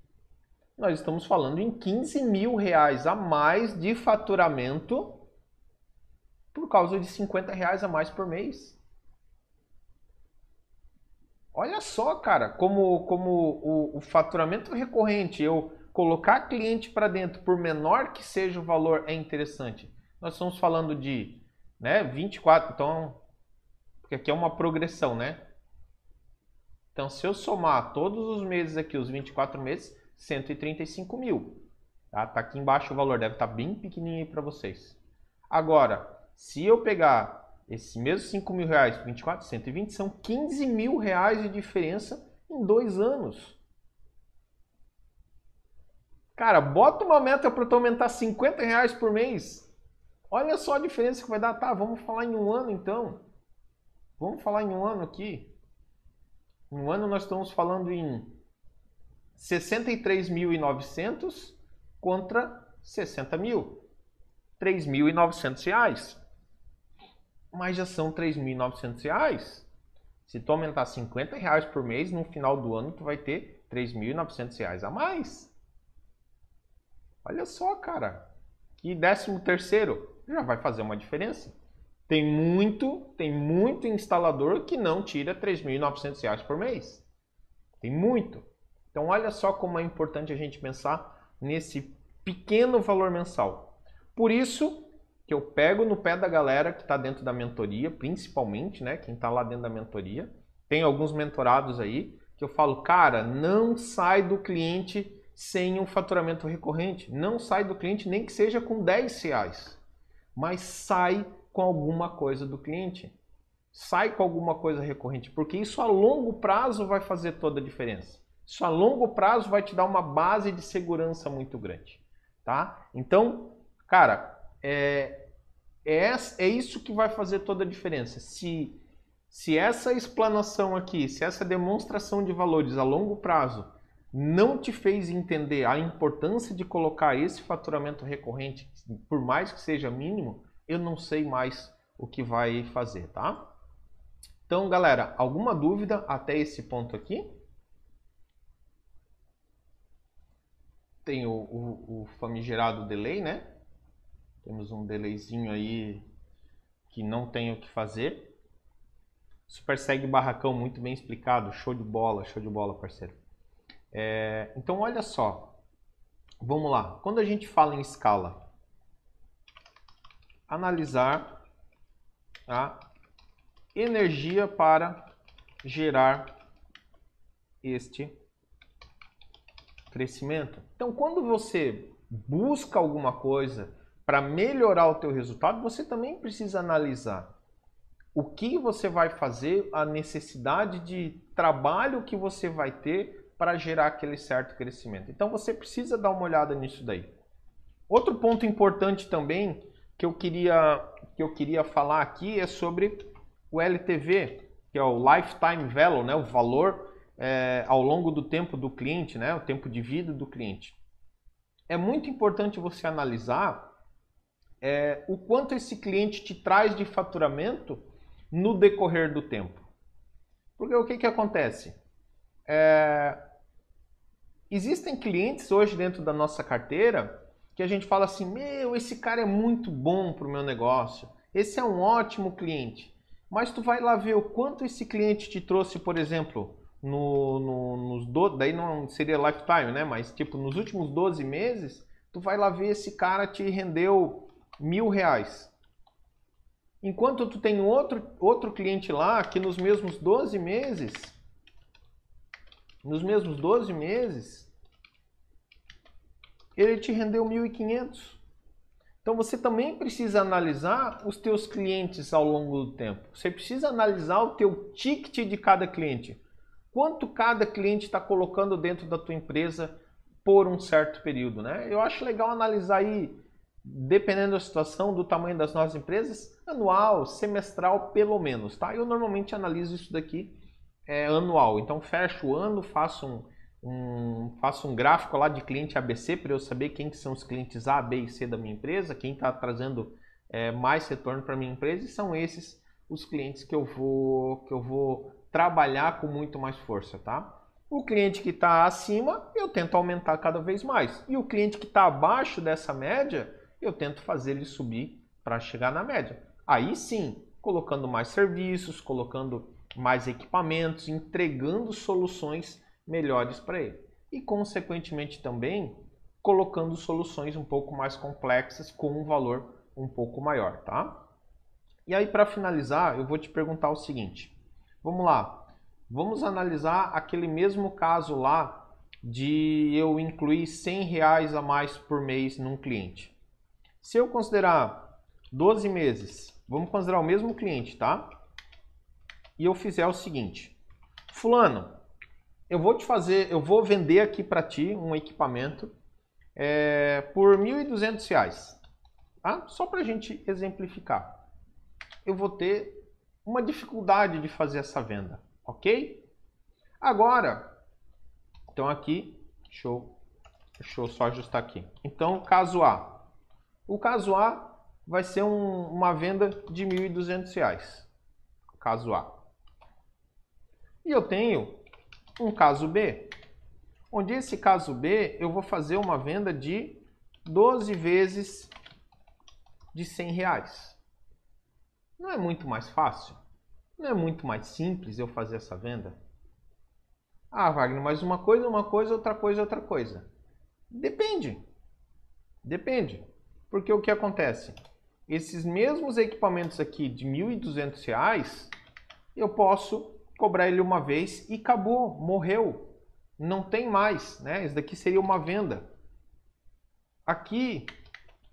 Nós estamos falando em 15 mil reais a mais de faturamento por causa de 50 reais a mais por mês. Olha só, cara, como, como o, o faturamento recorrente, eu colocar cliente para dentro, por menor que seja o valor, é interessante nós estamos falando de né, 24, então, porque aqui é uma progressão, né? Então, se eu somar todos os meses aqui, os 24 meses, 135 mil. Tá, tá aqui embaixo o valor, deve estar tá bem pequenininho para vocês. Agora, se eu pegar esse mesmo 5 mil reais, 24, 120, são 15 mil reais de diferença em dois anos. Cara, bota uma meta para tu aumentar 50 reais por mês. Olha só a diferença que vai dar. Tá, vamos falar em um ano então. Vamos falar em um ano aqui. Em um ano nós estamos falando em 63.900 contra 60 mil. 3.900 reais. Mas já são 3.900 reais. Se tu aumentar 50 reais por mês, no final do ano tu vai ter 3.900 reais a mais. Olha só, cara. Que décimo terceiro já vai fazer uma diferença. Tem muito, tem muito instalador que não tira R$ 3.900 por mês. Tem muito. Então olha só como é importante a gente pensar nesse pequeno valor mensal. Por isso que eu pego no pé da galera que está dentro da mentoria, principalmente, né, quem está lá dentro da mentoria. Tem alguns mentorados aí que eu falo, cara, não sai do cliente sem um faturamento recorrente. Não sai do cliente nem que seja com 10 reais mas sai com alguma coisa do cliente. Sai com alguma coisa recorrente, porque isso a longo prazo vai fazer toda a diferença. Isso a longo prazo vai te dar uma base de segurança muito grande, tá? Então, cara, é, é, é isso que vai fazer toda a diferença. Se, se essa explanação aqui, se essa demonstração de valores a longo prazo não te fez entender a importância de colocar esse faturamento recorrente, por mais que seja mínimo, eu não sei mais o que vai fazer, tá? Então, galera, alguma dúvida até esse ponto aqui? Tem o, o, o famigerado delay, né? Temos um delayzinho aí que não tem o que fazer. Super segue barracão, muito bem explicado. Show de bola, show de bola, parceiro. É, então, olha só. Vamos lá. Quando a gente fala em escala, analisar a energia para gerar este crescimento. Então, quando você busca alguma coisa para melhorar o teu resultado, você também precisa analisar o que você vai fazer, a necessidade de trabalho que você vai ter para gerar aquele certo crescimento. Então você precisa dar uma olhada nisso daí. Outro ponto importante também que eu queria que eu queria falar aqui é sobre o LTV, que é o lifetime value, né, o valor é, ao longo do tempo do cliente, né, o tempo de vida do cliente. É muito importante você analisar é, o quanto esse cliente te traz de faturamento no decorrer do tempo. Porque o que, que acontece? É, existem clientes hoje dentro da nossa carteira que a gente fala assim: meu, esse cara é muito bom para o meu negócio, esse é um ótimo cliente. Mas tu vai lá ver o quanto esse cliente te trouxe, por exemplo, no, no, nos do, daí não seria lifetime, né? Mas tipo, nos últimos 12 meses, tu vai lá ver esse cara te rendeu mil reais. Enquanto tu tem outro, outro cliente lá que nos mesmos 12 meses, nos mesmos 12 meses, ele te rendeu 1.500. Então você também precisa analisar os teus clientes ao longo do tempo. Você precisa analisar o teu ticket de cada cliente. Quanto cada cliente está colocando dentro da tua empresa por um certo período, né? Eu acho legal analisar aí, dependendo da situação, do tamanho das nossas empresas, anual, semestral, pelo menos, tá? Eu normalmente analiso isso daqui é, anual. Então fecho o ano, faço um, um, faço um gráfico lá de cliente ABC para eu saber quem que são os clientes A, B e C da minha empresa, quem está trazendo é, mais retorno para minha empresa e são esses os clientes que eu vou que eu vou trabalhar com muito mais força, tá? O cliente que está acima, eu tento aumentar cada vez mais. E o cliente que está abaixo dessa média, eu tento fazer ele subir para chegar na média. Aí sim, colocando mais serviços, colocando mais equipamentos, entregando soluções melhores para ele. E, consequentemente, também colocando soluções um pouco mais complexas com um valor um pouco maior, tá? E aí, para finalizar, eu vou te perguntar o seguinte. Vamos lá. Vamos analisar aquele mesmo caso lá de eu incluir 100 reais a mais por mês num cliente. Se eu considerar 12 meses, vamos considerar o mesmo cliente, tá? E eu fizer o seguinte. Fulano, eu vou te fazer, eu vou vender aqui para ti um equipamento é, por R$ 1.200, tá? Só para a gente exemplificar. Eu vou ter uma dificuldade de fazer essa venda, ok? Agora, então aqui, deixa eu, deixa eu só ajustar aqui. Então, caso A. O caso A vai ser um, uma venda de R$ 1.200, caso A. E eu tenho um caso B, onde esse caso B eu vou fazer uma venda de 12 vezes de 100 reais. Não é muito mais fácil? Não é muito mais simples eu fazer essa venda? Ah, Wagner, mas uma coisa é uma coisa, outra coisa é outra coisa. Depende. Depende. Porque o que acontece? Esses mesmos equipamentos aqui de R$ 1.200, eu posso cobrar ele uma vez e acabou, morreu. Não tem mais, né? Isso daqui seria uma venda. Aqui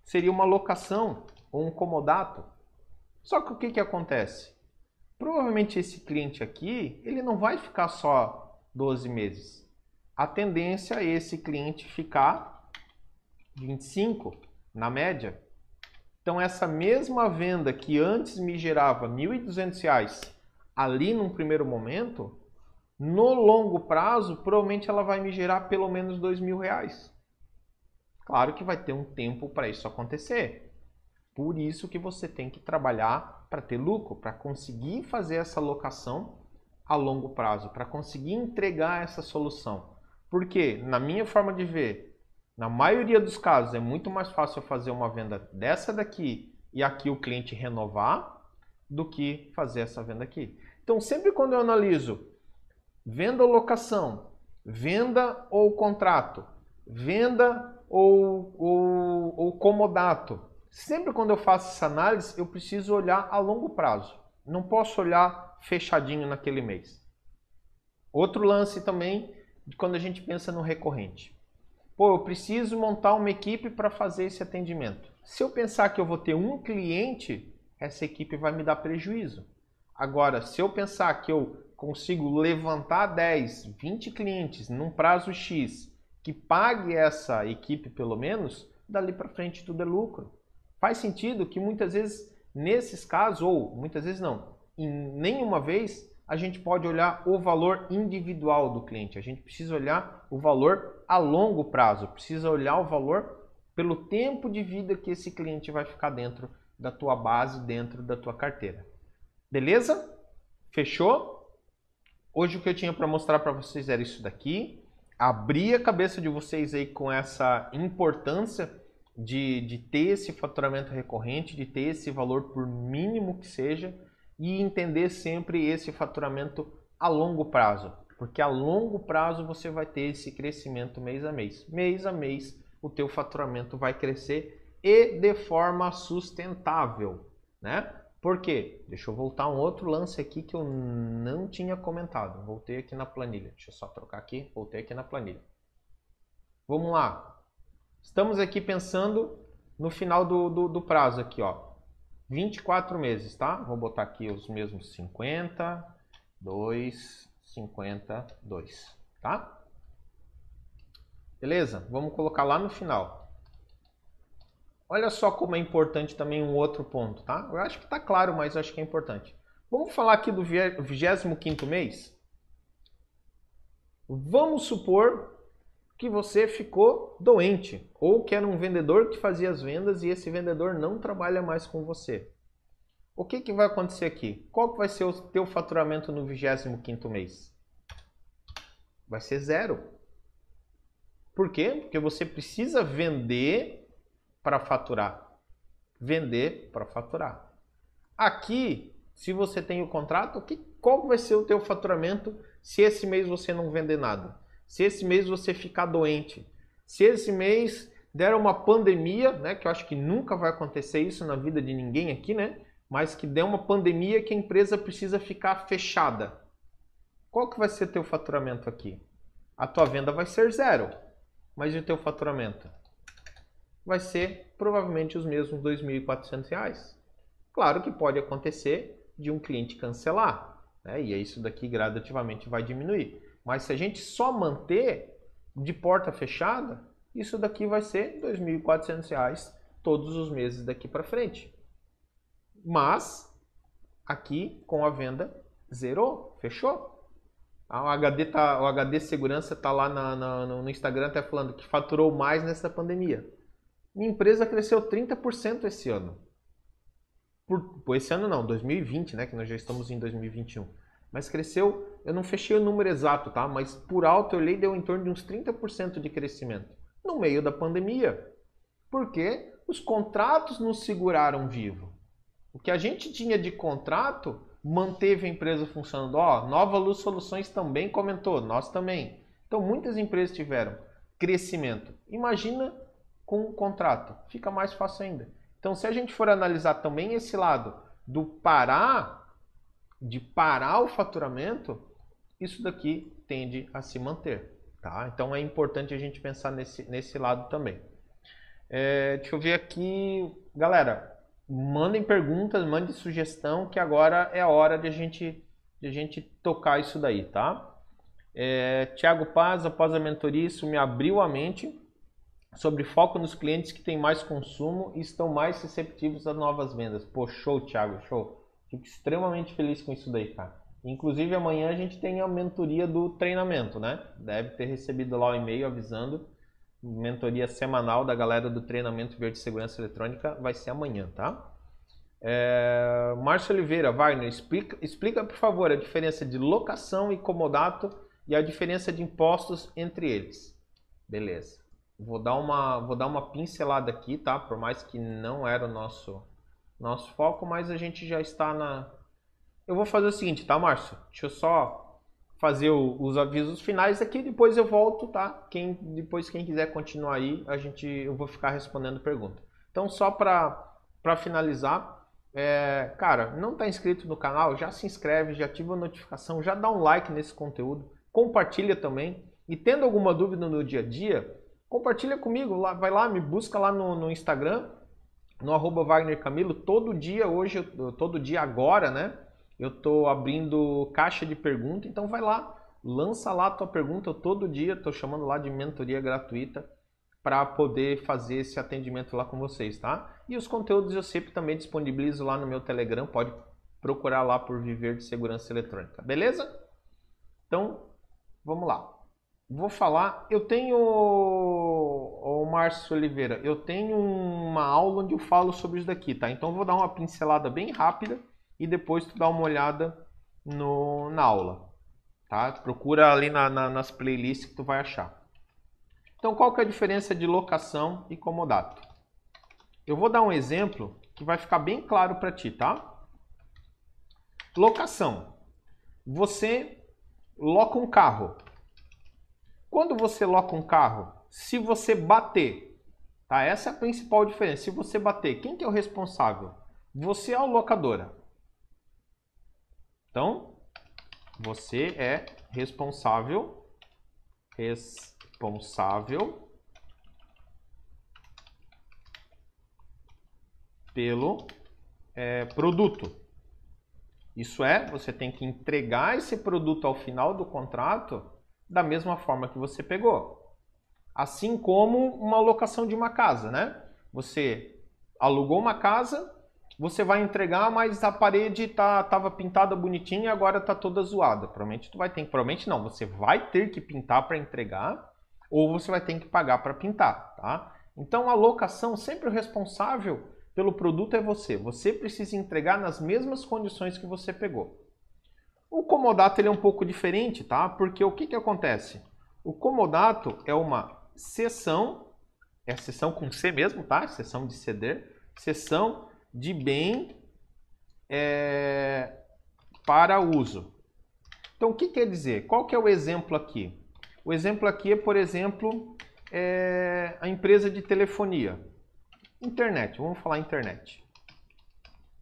seria uma locação ou um comodato. Só que o que, que acontece? Provavelmente esse cliente aqui, ele não vai ficar só 12 meses. a tendência é esse cliente ficar 25 na média. Então essa mesma venda que antes me gerava R$ 1.200 ali num primeiro momento, no longo prazo, provavelmente ela vai me gerar pelo menos R$ mil reais. Claro que vai ter um tempo para isso acontecer. Por isso que você tem que trabalhar para ter lucro, para conseguir fazer essa locação a longo prazo, para conseguir entregar essa solução. Porque, na minha forma de ver, na maioria dos casos é muito mais fácil fazer uma venda dessa daqui e aqui o cliente renovar do que fazer essa venda aqui. Então, sempre quando eu analiso venda ou locação, venda ou contrato, venda ou, ou, ou comodato, sempre quando eu faço essa análise, eu preciso olhar a longo prazo. Não posso olhar fechadinho naquele mês. Outro lance também de quando a gente pensa no recorrente. Pô, eu preciso montar uma equipe para fazer esse atendimento. Se eu pensar que eu vou ter um cliente, essa equipe vai me dar prejuízo. Agora, se eu pensar que eu consigo levantar 10, 20 clientes num prazo X que pague essa equipe pelo menos, dali para frente tudo é lucro. Faz sentido que muitas vezes nesses casos, ou muitas vezes não, em nenhuma vez a gente pode olhar o valor individual do cliente. A gente precisa olhar o valor a longo prazo, precisa olhar o valor pelo tempo de vida que esse cliente vai ficar dentro da tua base, dentro da tua carteira. Beleza? Fechou? Hoje o que eu tinha para mostrar para vocês era isso daqui. Abrir a cabeça de vocês aí com essa importância de, de ter esse faturamento recorrente, de ter esse valor por mínimo que seja e entender sempre esse faturamento a longo prazo, porque a longo prazo você vai ter esse crescimento mês a mês. Mês a mês o teu faturamento vai crescer e de forma sustentável, né? Por quê? Deixa eu voltar um outro lance aqui que eu não tinha comentado. Voltei aqui na planilha. Deixa eu só trocar aqui. Voltei aqui na planilha. Vamos lá. Estamos aqui pensando no final do, do, do prazo aqui, ó. 24 meses, tá? Vou botar aqui os mesmos 50, 2, 52, tá? Beleza? Vamos colocar lá no final. Olha só como é importante também um outro ponto, tá? Eu acho que tá claro, mas acho que é importante. Vamos falar aqui do 25º mês? Vamos supor que você ficou doente ou que era um vendedor que fazia as vendas e esse vendedor não trabalha mais com você. O que, que vai acontecer aqui? Qual que vai ser o teu faturamento no 25º mês? Vai ser zero. Por quê? Porque você precisa vender para faturar. Vender para faturar. Aqui, se você tem o contrato, que, qual vai ser o teu faturamento se esse mês você não vender nada? Se esse mês você ficar doente, se esse mês der uma pandemia, né, que eu acho que nunca vai acontecer isso na vida de ninguém aqui, né, mas que der uma pandemia que a empresa precisa ficar fechada. Qual que vai ser teu faturamento aqui? A tua venda vai ser zero, mas e o teu faturamento? Vai ser provavelmente os mesmos R$ 2.400. Claro que pode acontecer de um cliente cancelar, né? e isso daqui gradativamente vai diminuir. Mas se a gente só manter de porta fechada, isso daqui vai ser R$ 2.400 todos os meses daqui para frente. Mas aqui com a venda zerou, fechou. O HD, tá, o HD segurança está lá na, na, no Instagram até falando que faturou mais nessa pandemia. Minha empresa cresceu 30% esse ano. Por, por esse ano não, 2020, né, que nós já estamos em 2021 mas cresceu, eu não fechei o número exato, tá? Mas por alto eu olhei deu em torno de uns 30% de crescimento no meio da pandemia. Porque os contratos nos seguraram vivo. O que a gente tinha de contrato manteve a empresa funcionando. Ó, Nova Luz Soluções também comentou, nós também. Então muitas empresas tiveram crescimento. Imagina com o contrato, fica mais fácil ainda. Então se a gente for analisar também esse lado do parar de parar o faturamento, isso daqui tende a se manter. Tá? Então é importante a gente pensar nesse, nesse lado também. É, deixa eu ver aqui. Galera, mandem perguntas, mandem sugestão, que agora é a hora de a gente, de a gente tocar isso daí, tá? É, Tiago Paz, após a mentoria, isso me abriu a mente sobre foco nos clientes que têm mais consumo e estão mais receptivos a novas vendas. Pô, show, Thiago, show. Fico extremamente feliz com isso daí, cara. Inclusive amanhã a gente tem a mentoria do treinamento, né? Deve ter recebido lá o e-mail avisando. Mentoria semanal da galera do treinamento verde segurança eletrônica vai ser amanhã, tá? É... Márcio Oliveira, Wagner, explica, explica por favor a diferença de locação e comodato e a diferença de impostos entre eles. Beleza. Vou dar uma, vou dar uma pincelada aqui, tá? Por mais que não era o nosso, nosso foco, mas a gente já está na. Eu vou fazer o seguinte, tá, Márcio? Deixa eu só fazer o, os avisos finais aqui, depois eu volto, tá? Quem, depois quem quiser continuar aí, a gente, eu vou ficar respondendo pergunta. Então, só para finalizar, é, cara, não está inscrito no canal, já se inscreve, já ativa a notificação, já dá um like nesse conteúdo, compartilha também. E tendo alguma dúvida no dia a dia, compartilha comigo, lá, vai lá, me busca lá no, no Instagram, no arroba Wagner Camilo, todo dia, hoje, todo dia agora, né? Eu tô abrindo caixa de pergunta, então vai lá, lança lá a tua pergunta, eu todo dia tô chamando lá de mentoria gratuita para poder fazer esse atendimento lá com vocês, tá? E os conteúdos eu sempre também disponibilizo lá no meu Telegram, pode procurar lá por Viver de Segurança Eletrônica, beleza? Então, vamos lá vou falar. Eu tenho, o Márcio Oliveira, eu tenho uma aula onde eu falo sobre isso daqui, tá? Então vou dar uma pincelada bem rápida e depois tu dá uma olhada no, na aula, tá? Procura ali na, na, nas playlists que tu vai achar. Então qual que é a diferença de locação e comodato? Eu vou dar um exemplo que vai ficar bem claro para ti, tá? Locação. Você loca um carro quando você loca um carro, se você bater, tá? Essa é a principal diferença. Se você bater, quem que é o responsável? Você é a locadora. Então, você é responsável responsável pelo é, produto. Isso é, você tem que entregar esse produto ao final do contrato da mesma forma que você pegou. Assim como uma locação de uma casa, né? Você alugou uma casa, você vai entregar, mas a parede tá, tava pintada bonitinha e agora tá toda zoada. Provavelmente tu vai ter, provavelmente não, você vai ter que pintar para entregar ou você vai ter que pagar para pintar, tá? Então a locação sempre o responsável pelo produto é você. Você precisa entregar nas mesmas condições que você pegou. O comodato ele é um pouco diferente, tá? Porque o que, que acontece? O comodato é uma sessão, é a com C mesmo, tá? Sessão de ceder, sessão de bem é, para uso. Então, o que quer dizer? Qual que é o exemplo aqui? O exemplo aqui é, por exemplo, é a empresa de telefonia. Internet, vamos falar internet.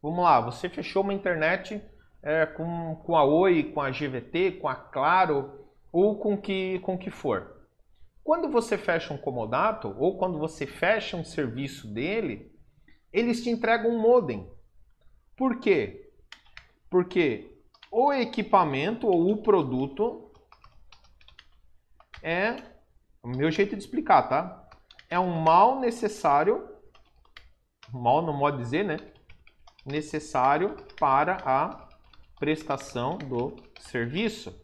Vamos lá, você fechou uma internet é, com, com a Oi, com a GVT, com a Claro ou com que, com que for. Quando você fecha um comodato ou quando você fecha um serviço dele, eles te entregam um modem. Por quê? Porque o equipamento ou o produto é o meu jeito de explicar, tá? É um mal necessário, mal não pode dizer, né? Necessário para a prestação do serviço.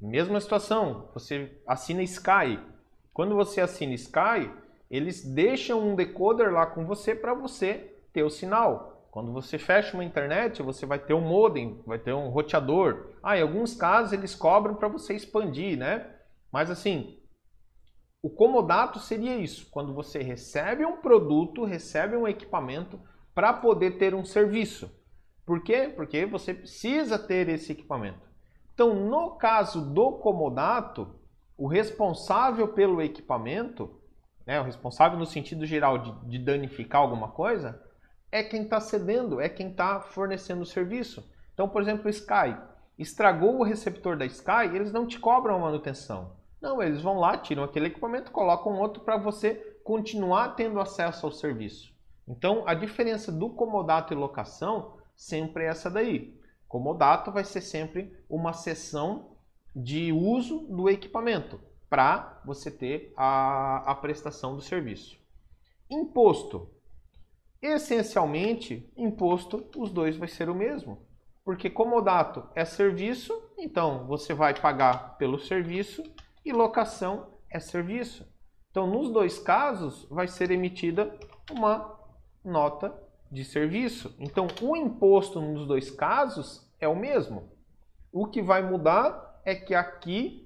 Mesma situação, você assina Sky. Quando você assina Sky, eles deixam um decoder lá com você para você ter o sinal. Quando você fecha uma internet, você vai ter um modem, vai ter um roteador. Ah, em alguns casos eles cobram para você expandir, né? Mas assim, o comodato seria isso, quando você recebe um produto, recebe um equipamento para poder ter um serviço. Por quê? Porque você precisa ter esse equipamento. Então, no caso do comodato, o responsável pelo equipamento, né, o responsável no sentido geral de, de danificar alguma coisa, é quem está cedendo, é quem está fornecendo o serviço. Então, por exemplo, o Sky. Estragou o receptor da Sky, eles não te cobram manutenção. Não, eles vão lá, tiram aquele equipamento, colocam outro para você continuar tendo acesso ao serviço. Então, a diferença do comodato e locação sempre é essa daí. Comodato vai ser sempre uma sessão de uso do equipamento para você ter a, a prestação do serviço. Imposto. Essencialmente, imposto, os dois vai ser o mesmo. Porque comodato é serviço, então você vai pagar pelo serviço e locação é serviço. Então, nos dois casos, vai ser emitida uma nota de serviço. Então, o imposto nos dois casos é o mesmo. O que vai mudar é que aqui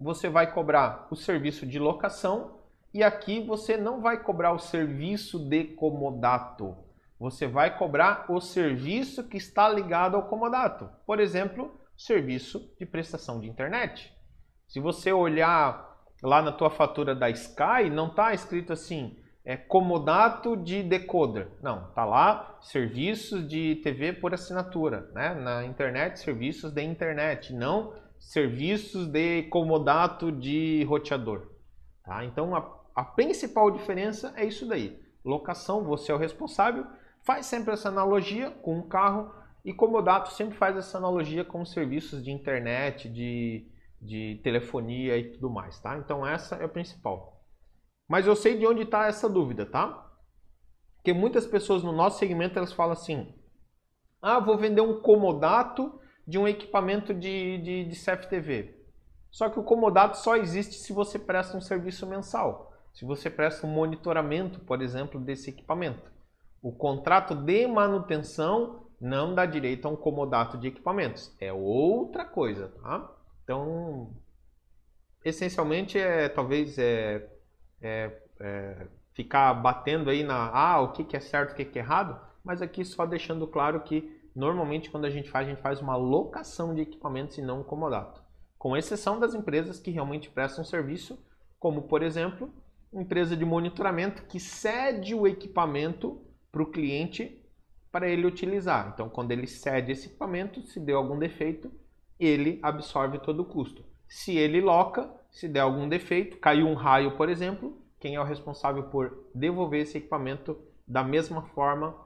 você vai cobrar o serviço de locação e aqui você não vai cobrar o serviço de comodato. Você vai cobrar o serviço que está ligado ao comodato. Por exemplo, serviço de prestação de internet. Se você olhar lá na tua fatura da Sky, não está escrito assim, é comodato de decoder. Não, tá lá serviços de TV por assinatura, né? Na internet, serviços de internet, não serviços de comodato de roteador. Tá? Então a, a principal diferença é isso daí. Locação, você é o responsável, faz sempre essa analogia com o carro e comodato sempre faz essa analogia com serviços de internet, de de telefonia e tudo mais, tá? Então essa é a principal. Mas eu sei de onde está essa dúvida, tá? Porque muitas pessoas no nosso segmento elas falam assim: ah, vou vender um comodato de um equipamento de, de, de CFTV. Só que o comodato só existe se você presta um serviço mensal. Se você presta um monitoramento, por exemplo, desse equipamento. O contrato de manutenção não dá direito a um comodato de equipamentos. É outra coisa, tá? Então, essencialmente é talvez é, é, é, ficar batendo aí na ah, o que, que é certo, o que, que é errado, mas aqui só deixando claro que normalmente quando a gente faz, a gente faz uma locação de equipamentos e não um comodato. Com exceção das empresas que realmente prestam serviço, como por exemplo, empresa de monitoramento que cede o equipamento para o cliente para ele utilizar. Então, quando ele cede esse equipamento, se deu algum defeito, ele absorve todo o custo. Se ele loca, se der algum defeito, caiu um raio, por exemplo, quem é o responsável por devolver esse equipamento da mesma forma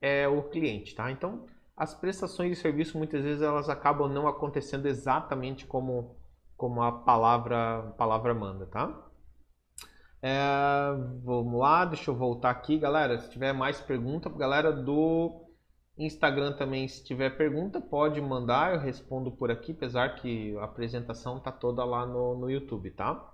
é o cliente, tá? Então, as prestações de serviço muitas vezes elas acabam não acontecendo exatamente como, como a palavra, palavra manda, tá? É, vamos lá, deixa eu voltar aqui, galera. Se tiver mais pergunta, galera do Instagram também, se tiver pergunta, pode mandar, eu respondo por aqui, apesar que a apresentação tá toda lá no, no YouTube, tá?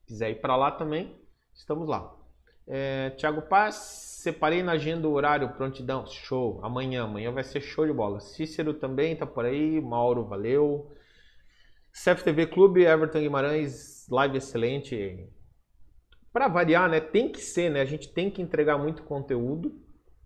Se quiser ir para lá também, estamos lá. É, Tiago Paz, separei na agenda o horário, prontidão, show, amanhã, amanhã vai ser show de bola. Cícero também tá por aí, Mauro, valeu. CFTV Clube, Everton Guimarães, live excelente. Para variar, né, tem que ser, né, a gente tem que entregar muito conteúdo,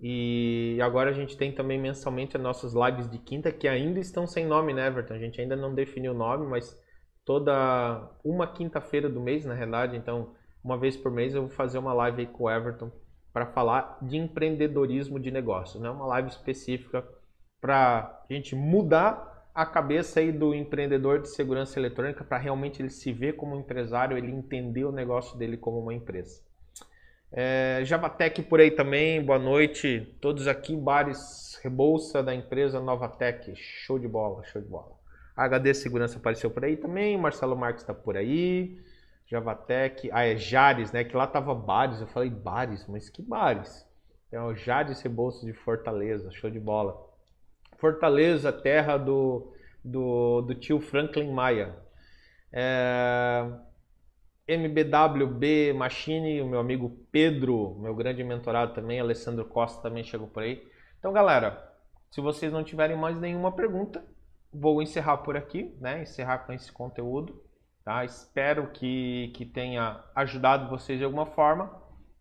e agora a gente tem também mensalmente as nossas lives de quinta, que ainda estão sem nome, né, Everton? A gente ainda não definiu o nome, mas toda uma quinta-feira do mês, na realidade, então uma vez por mês eu vou fazer uma live aí com o Everton para falar de empreendedorismo de negócios, né? Uma live específica para a gente mudar a cabeça aí do empreendedor de segurança eletrônica para realmente ele se ver como empresário, ele entender o negócio dele como uma empresa. É, Javatec por aí também, boa noite. Todos aqui, bares Rebolsa da empresa Novatec. Show de bola, show de bola. HD Segurança apareceu por aí também, Marcelo Marques está por aí. Javatec, ah, é Jares, né? Que lá tava bares, eu falei bares, mas que bares? É o Jares Rebouças de Fortaleza, show de bola. Fortaleza, terra do, do, do tio Franklin Maia. É, MBWB Machine, o meu amigo Pedro, meu grande mentorado também, Alessandro Costa também chegou por aí. Então, galera, se vocês não tiverem mais nenhuma pergunta, vou encerrar por aqui, né? Encerrar com esse conteúdo, tá? Espero que, que tenha ajudado vocês de alguma forma.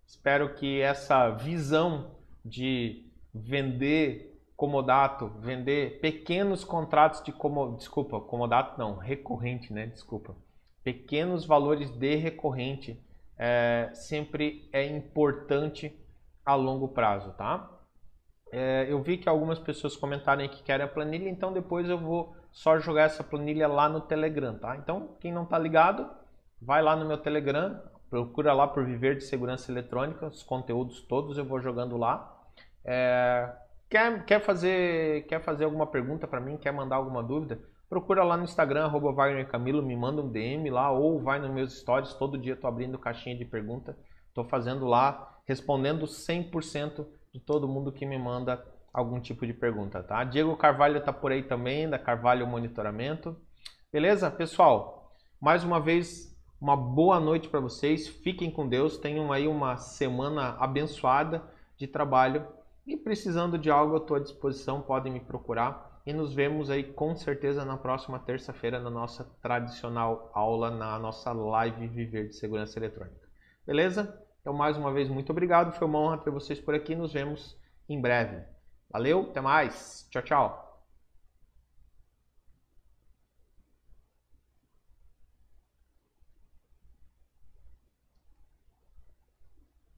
Espero que essa visão de vender comodato, vender pequenos contratos de como, desculpa, comodato não, recorrente, né? Desculpa pequenos valores de recorrente é, sempre é importante a longo prazo, tá? É, eu vi que algumas pessoas comentaram que querem a planilha, então depois eu vou só jogar essa planilha lá no Telegram, tá? Então, quem não tá ligado, vai lá no meu Telegram, procura lá por Viver de Segurança Eletrônica, os conteúdos todos eu vou jogando lá. É, Quer, quer, fazer, quer fazer alguma pergunta para mim? Quer mandar alguma dúvida? Procura lá no Instagram, arroba Wagner Camilo, me manda um DM lá ou vai nos meus stories. Todo dia estou abrindo caixinha de pergunta. Estou fazendo lá, respondendo 100% de todo mundo que me manda algum tipo de pergunta, tá? Diego Carvalho está por aí também, da Carvalho Monitoramento. Beleza? Pessoal, mais uma vez, uma boa noite para vocês. Fiquem com Deus. Tenham aí uma semana abençoada de trabalho. E precisando de algo, eu estou à disposição. Podem me procurar. E nos vemos aí com certeza na próxima terça-feira na nossa tradicional aula, na nossa live Viver de Segurança Eletrônica. Beleza? Então, mais uma vez, muito obrigado. Foi uma honra ter vocês por aqui. Nos vemos em breve. Valeu, até mais. Tchau, tchau.